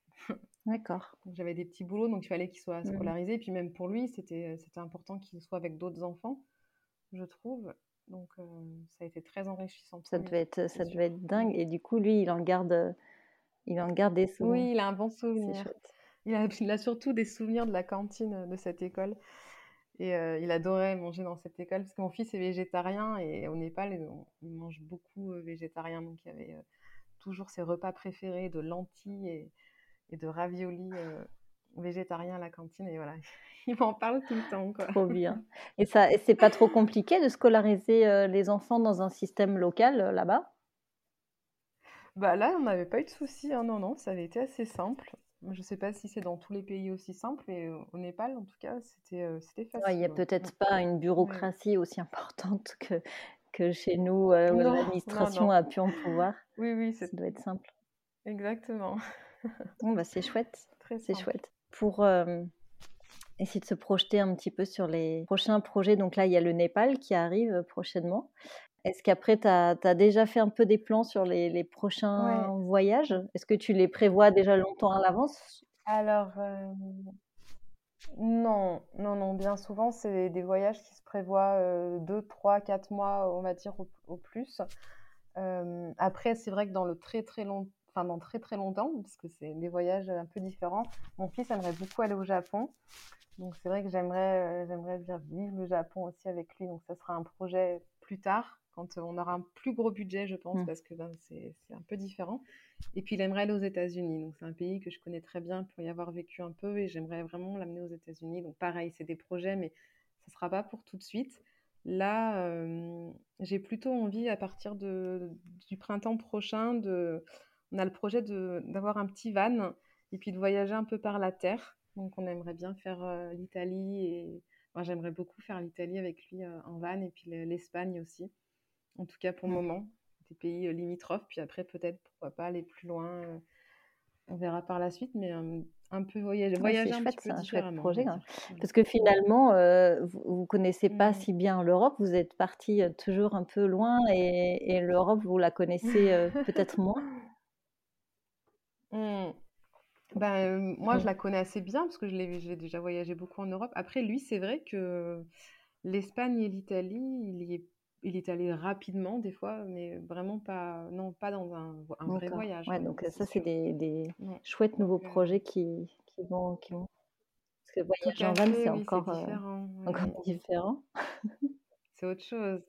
D'accord. J'avais des petits boulots, donc il fallait qu'il soit mmh. scolarisé. Et puis même pour lui, c'était important qu'il soit avec d'autres enfants, je trouve. Donc, euh, ça a été très enrichissant. Ça devait être, ça devait être dingue. Et du coup, lui, il en garde, il en garde des souvenirs. Oui, il a un bon souvenir. Il a, il a, surtout des souvenirs de la cantine de cette école. Et euh, il adorait manger dans cette école parce que mon fils est végétarien et au Népal, on, mange beaucoup euh, végétarien. Donc, il y avait toujours ses repas préférés de lentilles et, et de raviolis végétariens à la cantine. Et voilà, il m'en parle tout le temps. Quoi. Trop bien. Et ça, c'est pas trop compliqué de scolariser euh, les enfants dans un système local euh, là-bas? Bah là, on n'avait pas eu de soucis. Hein, non, non, ça avait été assez simple. Je ne sais pas si c'est dans tous les pays aussi simple, mais euh, au Népal, en tout cas, c'était facile. Il n'y a peut-être pas une bureaucratie aussi importante que, que chez nous, où l'administration a pu en pouvoir. Oui, oui, ça doit être simple. Exactement. Bon, bah, c'est chouette. C'est chouette. Pour, essayer de se projeter un petit peu sur les prochains projets. Donc là, il y a le Népal qui arrive euh, prochainement. Est-ce qu'après, tu as, déjà fait un peu des plans sur les, prochains voyages? Est-ce que tu les prévois déjà longtemps à l'avance? Alors, euh, non, non, non. Bien souvent, c'est des voyages qui se prévoient 2, 3, 4 mois, on va dire, au, plus. Euh, après, c'est vrai que dans le très, très long enfin dans très très longtemps, parce que c'est des voyages un peu différents. Mon fils aimerait beaucoup aller au Japon. Donc c'est vrai que j'aimerais euh, j'aimerais vivre le Japon aussi avec lui. Donc ça sera un projet plus tard, quand on aura un plus gros budget, je pense, mmh. parce que ben, c'est un peu différent. Et puis il aimerait aller aux États-Unis. Donc c'est un pays que je connais très bien pour y avoir vécu un peu et j'aimerais vraiment l'amener aux États-Unis. Donc pareil, c'est des projets, mais ce ne sera pas pour tout de suite. Là, euh, j'ai plutôt envie à partir de, du printemps prochain de... On a le projet d'avoir un petit van et puis de voyager un peu par la terre. Donc on aimerait bien faire euh, l'Italie et moi j'aimerais beaucoup faire l'Italie avec lui euh, en van et puis l'Espagne aussi. En tout cas pour le mmh. moment, des pays euh, limitrophes. Puis après peut-être pourquoi pas aller plus loin. on verra par la suite, mais un peu voyager, voyager un petit peu un chouette projet. Hein. Parce que finalement, vous, ne connaissez pas mmh. si bien l'Europe, vous êtes parti toujours un peu loin et, l'Europe, vous la connaissez peut-être moins. Mmh. Ben, moi, je la connais assez bien parce que je l'ai, déjà voyagé beaucoup en Europe. Après, lui, c'est vrai que l'Espagne et l'Italie, il y est, il est allé rapidement des fois, mais vraiment pas, non, pas dans un, un vrai voyage. Ouais, donc ça, c'est des, des chouettes nouveaux projets qui, qui vont, qui vont. Parce que voyager en van, c'est encore, différent. encore différent. c'est autre chose.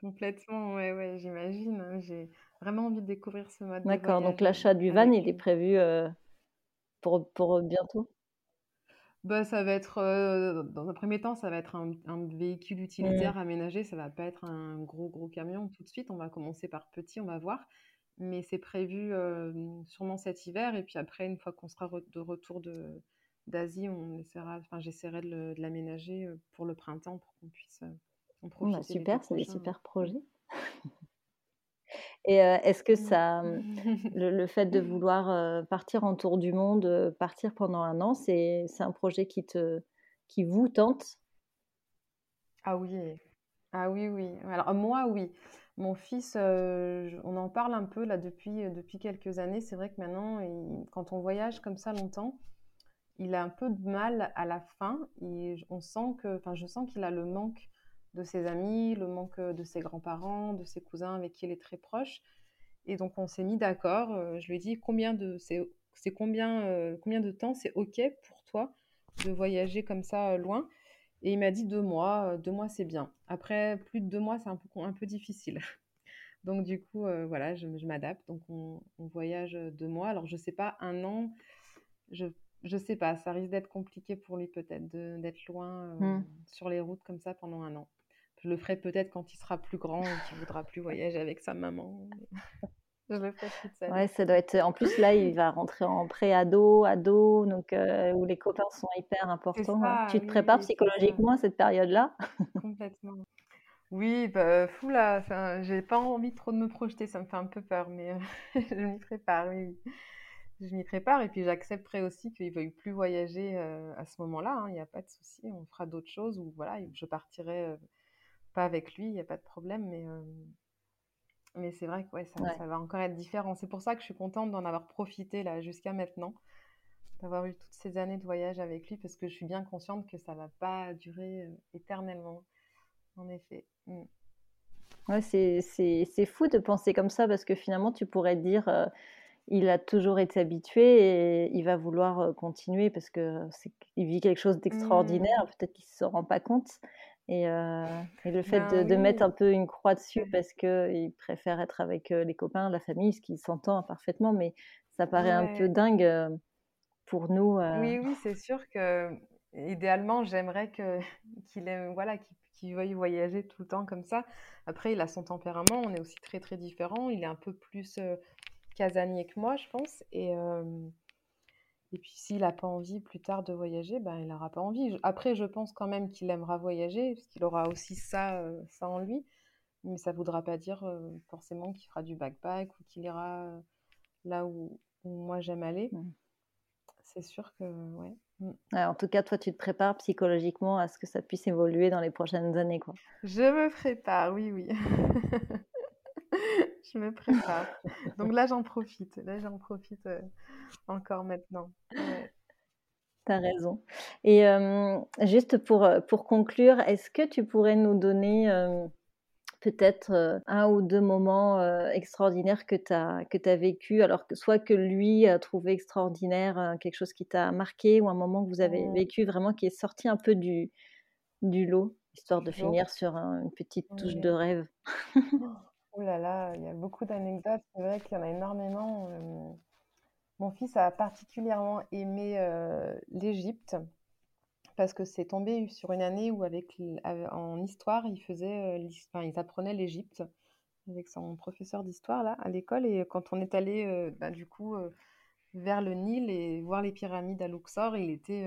Complètement, ouais, ouais, j'imagine. Hein. J'ai vraiment envie de découvrir ce mode. D'accord, donc l'achat du van, il est prévu pour, pour bientôt? Bah, ça va être, dans un premier temps, ça va être un, véhicule utilitaire aménagé. Ça va pas être un gros, gros camion tout de suite. On va commencer par petit, on va voir. Mais c'est prévu sûrement cet hiver. Et puis après, une fois qu'on sera de retour de, d'Asie, on essaiera, enfin, j'essaierai de l'aménager pour le printemps pour qu'on puisse en bah, profiter. super, c'est des super projets. Et est-ce que mmh. ça, mmh, le, fait de vouloir partir en tour du monde, partir pendant un an, c'est un projet qui, te, qui vous tente? Ah oui, ah oui, oui. Alors moi, oui. Mon fils, on en parle un peu là depuis, depuis quelques années. C'est vrai que maintenant, quand on voyage comme ça longtemps, il a un peu de mal à la fin. Et on sent que, enfin, je sens qu'il a le manque de ses amis, le manque euh, de ses grands-parents, de ses cousins avec qui il est très proche. Et donc on s'est mis d'accord. Euh, je lui ai dit combien de c'est combien euh, combien de temps c'est ok pour toi de voyager comme ça loin? Et il m'a dit deux mois, deux mois c'est bien. Après, plus de deux mois, c'est un peu, un peu difficile. Donc du coup, voilà, je, m'adapte. Donc on, voyage deux mois. Alors je sais pas, un an, je je sais pas, ça risque d'être compliqué pour lui peut-être d'être loin mmh. sur les routes comme ça pendant un an. Je le ferai peut-être quand il sera plus grand et qu'il voudra plus voyager avec sa maman. je le ferai toute seule. Ouais, ça doit être. En plus là, il va rentrer en pré-ado, ado, donc où les copains sont hyper importants. tu te prépares psychologiquement à cette période-là? Complètement. Oui, bah, fou là, j'ai pas envie trop de me projeter, ça me fait un peu peur, mais je m'y prépare, oui. Je m'y prépare et puis j'accepterai aussi qu'il veuille plus voyager à ce moment-là, hein, il n'y a pas de souci, on fera d'autres choses ou voilà, je partirai pas avec lui, il n'y a pas de problème, mais, mais c'est vrai que ouais, ça, ça, va encore être différent. C'est pour ça que je suis contente d'en avoir profité là jusqu'à maintenant, d'avoir eu toutes ces années de voyage avec lui parce que je suis bien consciente que ça va pas durer éternellement, en effet. Mm. Ouais, c'est fou de penser comme ça parce que finalement, tu pourrais dire, euh, il a toujours été habitué et il va vouloir euh, continuer parce que il vit quelque chose d'extraordinaire. Mmh. Peut-être qu'il se rend pas compte. Et, euh, le fait ben de, mettre un peu une croix dessus parce qu'il préfère être avec les copains, la famille, ce qui s'entend parfaitement, mais ça paraît un peu dingue pour nous. Oui, oui, c'est sûr que idéalement, j'aimerais que qu'il aime, voilà, qu'il qui veuille voyager tout le temps comme ça. Après, il a son tempérament, on est aussi très très différents. Il est un peu plus euh, casanier que moi, je pense. Et, euh, et puis, s'il n'a pas envie plus tard de voyager, ben, il n'aura pas envie. Après, je pense quand même qu'il aimera voyager, parce qu'il aura aussi ça, euh, ça en lui. Mais ça ne voudra pas dire forcément qu'il fera du backpack ou qu'il ira là où, moi j'aime aller. Mmh. C'est sûr que, ouais. Mmh. en tout cas, toi, tu te prépares psychologiquement à ce que ça puisse évoluer dans les prochaines années, quoi. Je me prépare, oui, oui. je me prépare. Donc là, j'en profite. Là, j'en profite euh, encore maintenant. Ouais. Tu as raison. Et juste pour, euh, pour conclure, est-ce que tu pourrais nous donner peut-être euh, un ou deux moments euh, extraordinaires que tu as, que as vécu, alors que soit que lui a trouvé extraordinaire, euh, quelque chose qui t'a marqué, ou un moment que vous avez mmh. vécu vraiment qui est sorti un peu du, du lot, histoire de finir sur une petite touche de rêve? Oh là là, il y a beaucoup d'anecdotes, c'est vrai qu'il y en a énormément. Mon fils a particulièrement aimé l'Égypte parce que c'est tombé sur une année où en histoire, il faisait, euh, ils apprenaient l'Égypte avec son professeur d'histoire à l'école et quand on est allé euh, bah, du coup euh, vers le Nil et voir les pyramides à Luxor, il était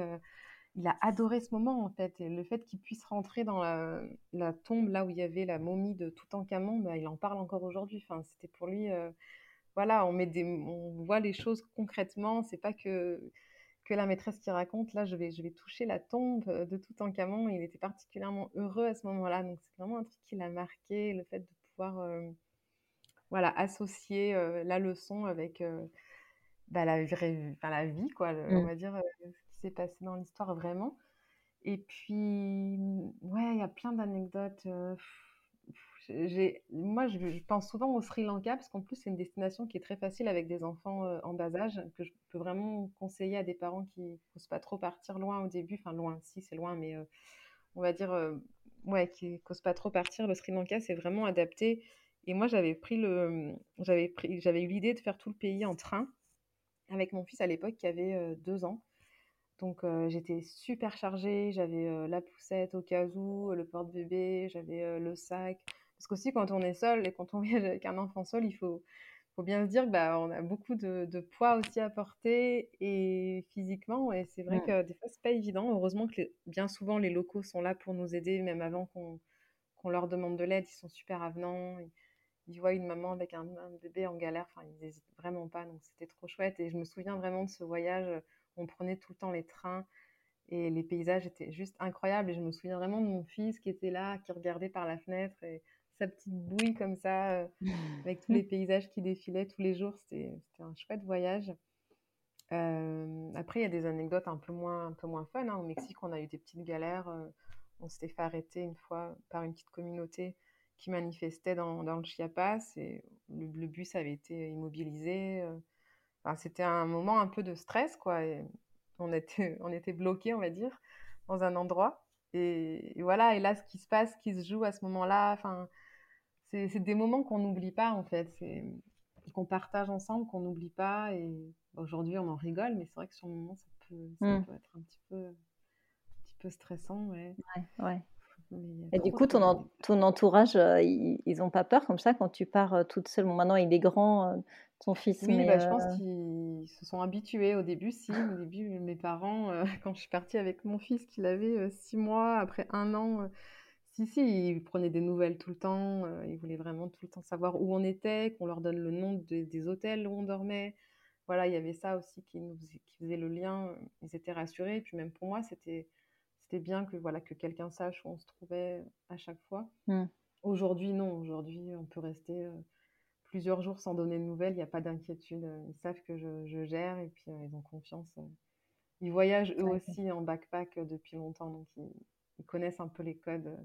il a adoré ce moment en fait et le fait qu'il puisse rentrer dans la, tombe là où il y avait la momie de Toutankhamon, bah, il en parle encore aujourd'hui. Enfin, c'était pour lui voilà, on met des on voit les choses concrètement, c'est pas que que la maîtresse qui raconte, là, je vais, je vais toucher la tombe de Toutankhamon. Il était particulièrement heureux à ce moment-là. Donc, c'est vraiment un truc qui l'a marqué, le fait de pouvoir euh, voilà, associer euh, la leçon avec euh, bah, la, la vie, quoi, on mmh. va dire, qui s'est passé dans l'histoire vraiment. Et puis, ouais, il y a plein d'anecdotes moi, je, pense souvent au Sri Lanka parce qu'en plus, c'est une destination qui est très facile avec des enfants euh, en bas âge, que je peux vraiment conseiller à des parents qui n'osent pas trop partir loin au début. Enfin, loin, si, c'est loin, mais euh, on va dire, euh, ouais, qui n'osent pas trop partir. Le Sri Lanka, c'est vraiment adapté. Et moi, j'avais pris, j'avais eu l'idée de faire tout le pays en train avec mon fils à l'époque qui avait deux ans. Donc j'étais super chargée, j'avais la poussette au cas où, le porte-bébé, j'avais le sac, parce qu'aussi, quand on est seul et quand on voyage avec un enfant seul, il faut, faut bien se dire qu'on bah, a beaucoup de, poids aussi à porter et physiquement. Et c'est vrai mmh. que des fois, c'est pas évident. Heureusement que bien souvent, les locaux sont là pour nous aider, même avant qu'on leur demande de l'aide. Ils sont super avenants. Ils, voient une maman avec un, bébé en galère. Enfin, ils n'hésitent vraiment pas. Donc, c'était trop chouette. Et je me souviens vraiment de ce voyage. On prenait tout le temps les trains. Et les paysages étaient juste incroyables. Et je me souviens vraiment de mon fils qui était là, qui regardait par la fenêtre. Et sa petite bouille comme ça, euh, avec tous les paysages qui défilaient tous les jours. C'était un chouette voyage. Euh, après, il y a des anecdotes un peu moins, un peu moins fun. Hein. Au Mexique, on a eu des petites galères. Euh, on s'était fait arrêter une fois par une petite communauté qui manifestait dans, dans le Chiapas et le, bus avait été immobilisé. Enfin, C'était un moment un peu de stress, quoi. Et on était, on était bloqué, on va dire, dans un endroit. et, voilà, et là, ce qui se passe, ce qui se joue à ce moment-là, enfin, c'est des moments qu'on n'oublie pas, en fait. Qu'on partage ensemble, qu'on n'oublie pas. Et aujourd'hui, on en rigole, mais c'est vrai que sur le moment, ça peut, ça mmh. peut être un petit peu, un petit peu stressant. Ouais, ouais. ouais. Et du coup, ton, ton entourage, euh, ils n'ont pas peur comme ça quand tu pars euh, toute seule? Bon, Maintenant, il est grand, euh, ton fils. Oui, bah, je pense qu'ils se sont habitués au début. Si, au début, mes parents, quand je suis partie avec mon fils, qu'il avait six mois, après un an, si, si, ils prenaient des nouvelles tout le temps. ils voulaient vraiment tout le temps savoir où on était, qu'on leur donne le nom des hôtels où on dormait. Voilà, il y avait ça aussi qui, nous, qui faisait le lien. Ils étaient rassurés. Et puis même pour moi, c'était c'était bien que voilà que quelqu'un sache où on se trouvait à chaque fois. Mmh. Aujourd'hui, non. Aujourd'hui, on peut rester euh, plusieurs jours sans donner de nouvelles. Il n'y a pas d'inquiétude. Ils savent que je, gère et puis euh, ils ont confiance. Euh. Ils voyagent eux aussi en backpack depuis longtemps, donc ils, connaissent un peu les codes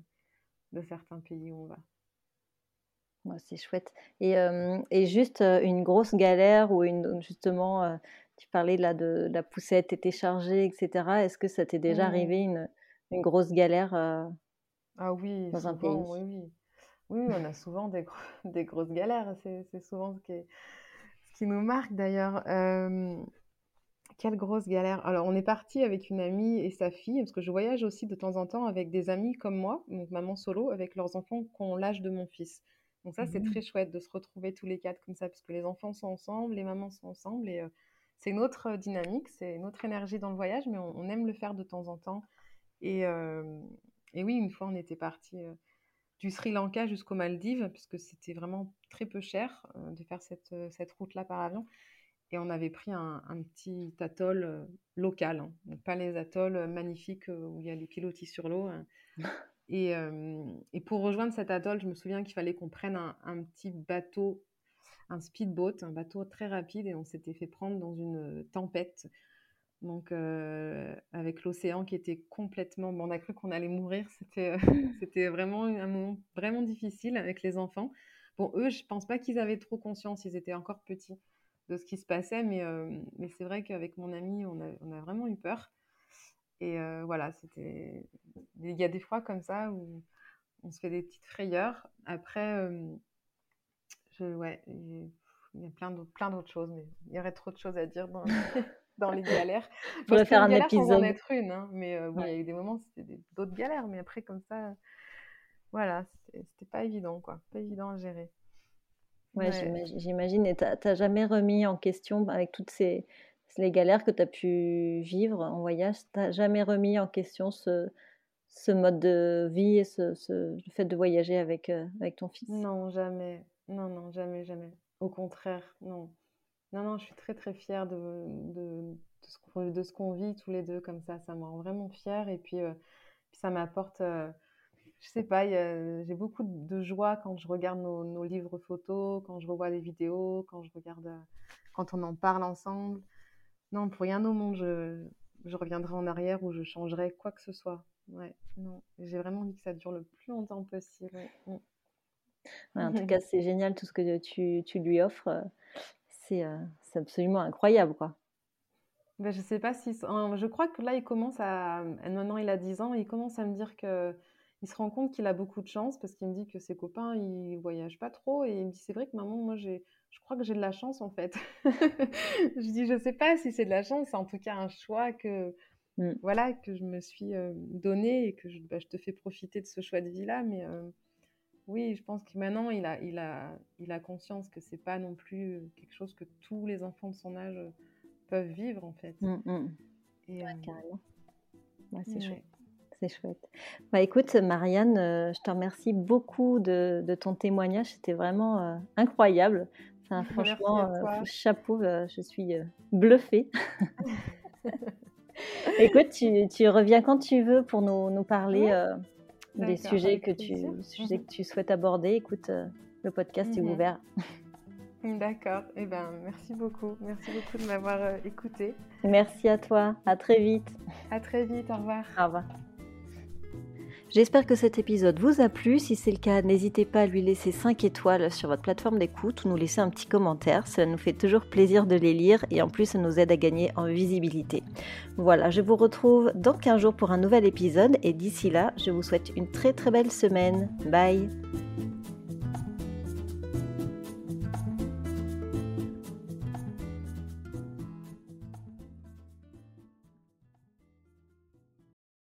de certains pays où on va. c'est chouette. Et, et, juste une grosse galère ou une, justement tu parlais là de, la poussette était chargée, etc. Est-ce que ça t'est déjà mmh. arrivé une, une, grosse galère euh, ah oui, dans un pays? oui, oui. oui, on a souvent des, des grosses galères. C'est souvent ce qui, ce qui, nous marque d'ailleurs. quelle grosse galère. Alors, on est parti avec une amie et sa fille, parce que je voyage aussi de temps en temps avec des amis comme moi, donc maman solo, avec leurs enfants qui ont l'âge de mon fils. Donc ça, c'est mmh. très chouette de se retrouver tous les quatre comme ça, parce que les enfants sont ensemble, les mamans sont ensemble, et euh, c'est une autre dynamique, c'est une autre énergie dans le voyage, mais on, aime le faire de temps en temps. Et, et oui, une fois, on était parti du Sri Lanka jusqu'aux Maldives, puisque c'était vraiment très peu cher de faire cette, cette route-là par avion. Et on avait pris un, petit atoll local, hein. pas les atolls magnifiques où il y a des pilotis sur l'eau. Hein. Et, et, pour rejoindre cet atoll, je me souviens qu'il fallait qu'on prenne un, un, petit bateau un speedboat, un bateau très rapide, et on s'était fait prendre dans une euh, tempête. Donc, euh, avec l'océan qui était complètement. on a cru qu'on allait mourir. C'était, euh, c'était vraiment un moment vraiment difficile avec les enfants. Bon, eux, je pense pas qu'ils avaient trop conscience. Ils étaient encore petits de ce qui se passait, mais, mais c'est vrai qu'avec mon ami, on a, on a, vraiment eu peur. Et voilà, c'était. Il y a des fois comme ça où on se fait des petites frayeurs. Après, ouais, il y a plein d'autres, plein d'autres choses, mais il y aurait trop de choses à dire dans, dans les galères. Je pourrais faire un épisode. en être une, hein, mais euh, il y a eu des moments, c'était d'autres galères, mais après, comme ça, voilà, c'était pas évident, quoi, pas évident à gérer. Ouais, j'imagine. Et t'as jamais remis en question, avec toutes ces les galères que tu as pu vivre en voyage, t'as jamais remis en question ce, ce mode de vie et ce, ce, le fait de voyager avec, euh, avec ton fils? Non, jamais. Non, non, jamais, jamais. Au contraire, non. Non, non, je suis très, très fière de, de, de ce qu'on vit tous les deux comme ça. Ça me rend vraiment fière. Et puis, euh, ça m'apporte, euh, je sais pas, j'ai beaucoup de joie quand je regarde nos, livres photos, quand je revois les vidéos, quand je regarde, euh, quand on en parle ensemble. Non, pour rien au monde, je, je reviendrai en arrière ou je changerai quoi que ce soit. Ouais, non. J'ai vraiment envie que ça dure le plus longtemps possible. En tout cas, c'est génial tout ce que tu, tu lui offres. Euh, c'est euh, absolument incroyable, quoi. Ben, je sais pas si. Je crois que là, il commence à. Maintenant, il a 10 ans, il commence à me dire que. Il se rend compte qu'il a beaucoup de chance parce qu'il me dit que ses copains, ils voyagent pas trop. Et il me dit C'est vrai que maman, moi, j'ai. Je crois que j'ai de la chance en fait. je dis je sais pas si c'est de la chance, c'est en tout cas un choix que mmh. voilà que je me suis euh, donné et que je, bah, je, te fais profiter de ce choix de vie là. Mais oui, je pense que maintenant, il a, il a, il a conscience que c'est pas non plus quelque chose que tous les enfants de son âge peuvent vivre, en fait. Mmh, mmh. Et, euh, carrément. c'est chouette. C'est chouette. Bah, écoute, Marianne, euh, je te remercie beaucoup de, de ton témoignage. C'était vraiment euh, incroyable. Enfin, franchement, chapeau, je suis bluffée. écoute, tu, tu, reviens quand tu veux pour nous, nous parler des sujets que, tu, sujets que tu souhaites aborder, écoute, euh, le podcast est mhm. ouvert. D'accord. Eh ben, merci beaucoup. Merci beaucoup de m'avoir euh, écouté. Merci à toi. À très vite. À très vite. Au revoir. Au revoir. J'espère que cet épisode vous a plu. Si c'est le cas, n'hésitez pas à lui laisser 5 étoiles sur votre plateforme d'écoute ou nous laisser un petit commentaire. Cela nous fait toujours plaisir de les lire et en plus ça nous aide à gagner en visibilité. Voilà, je vous retrouve dans 15 jours pour un nouvel épisode et d'ici là, je vous souhaite une très très belle semaine. Bye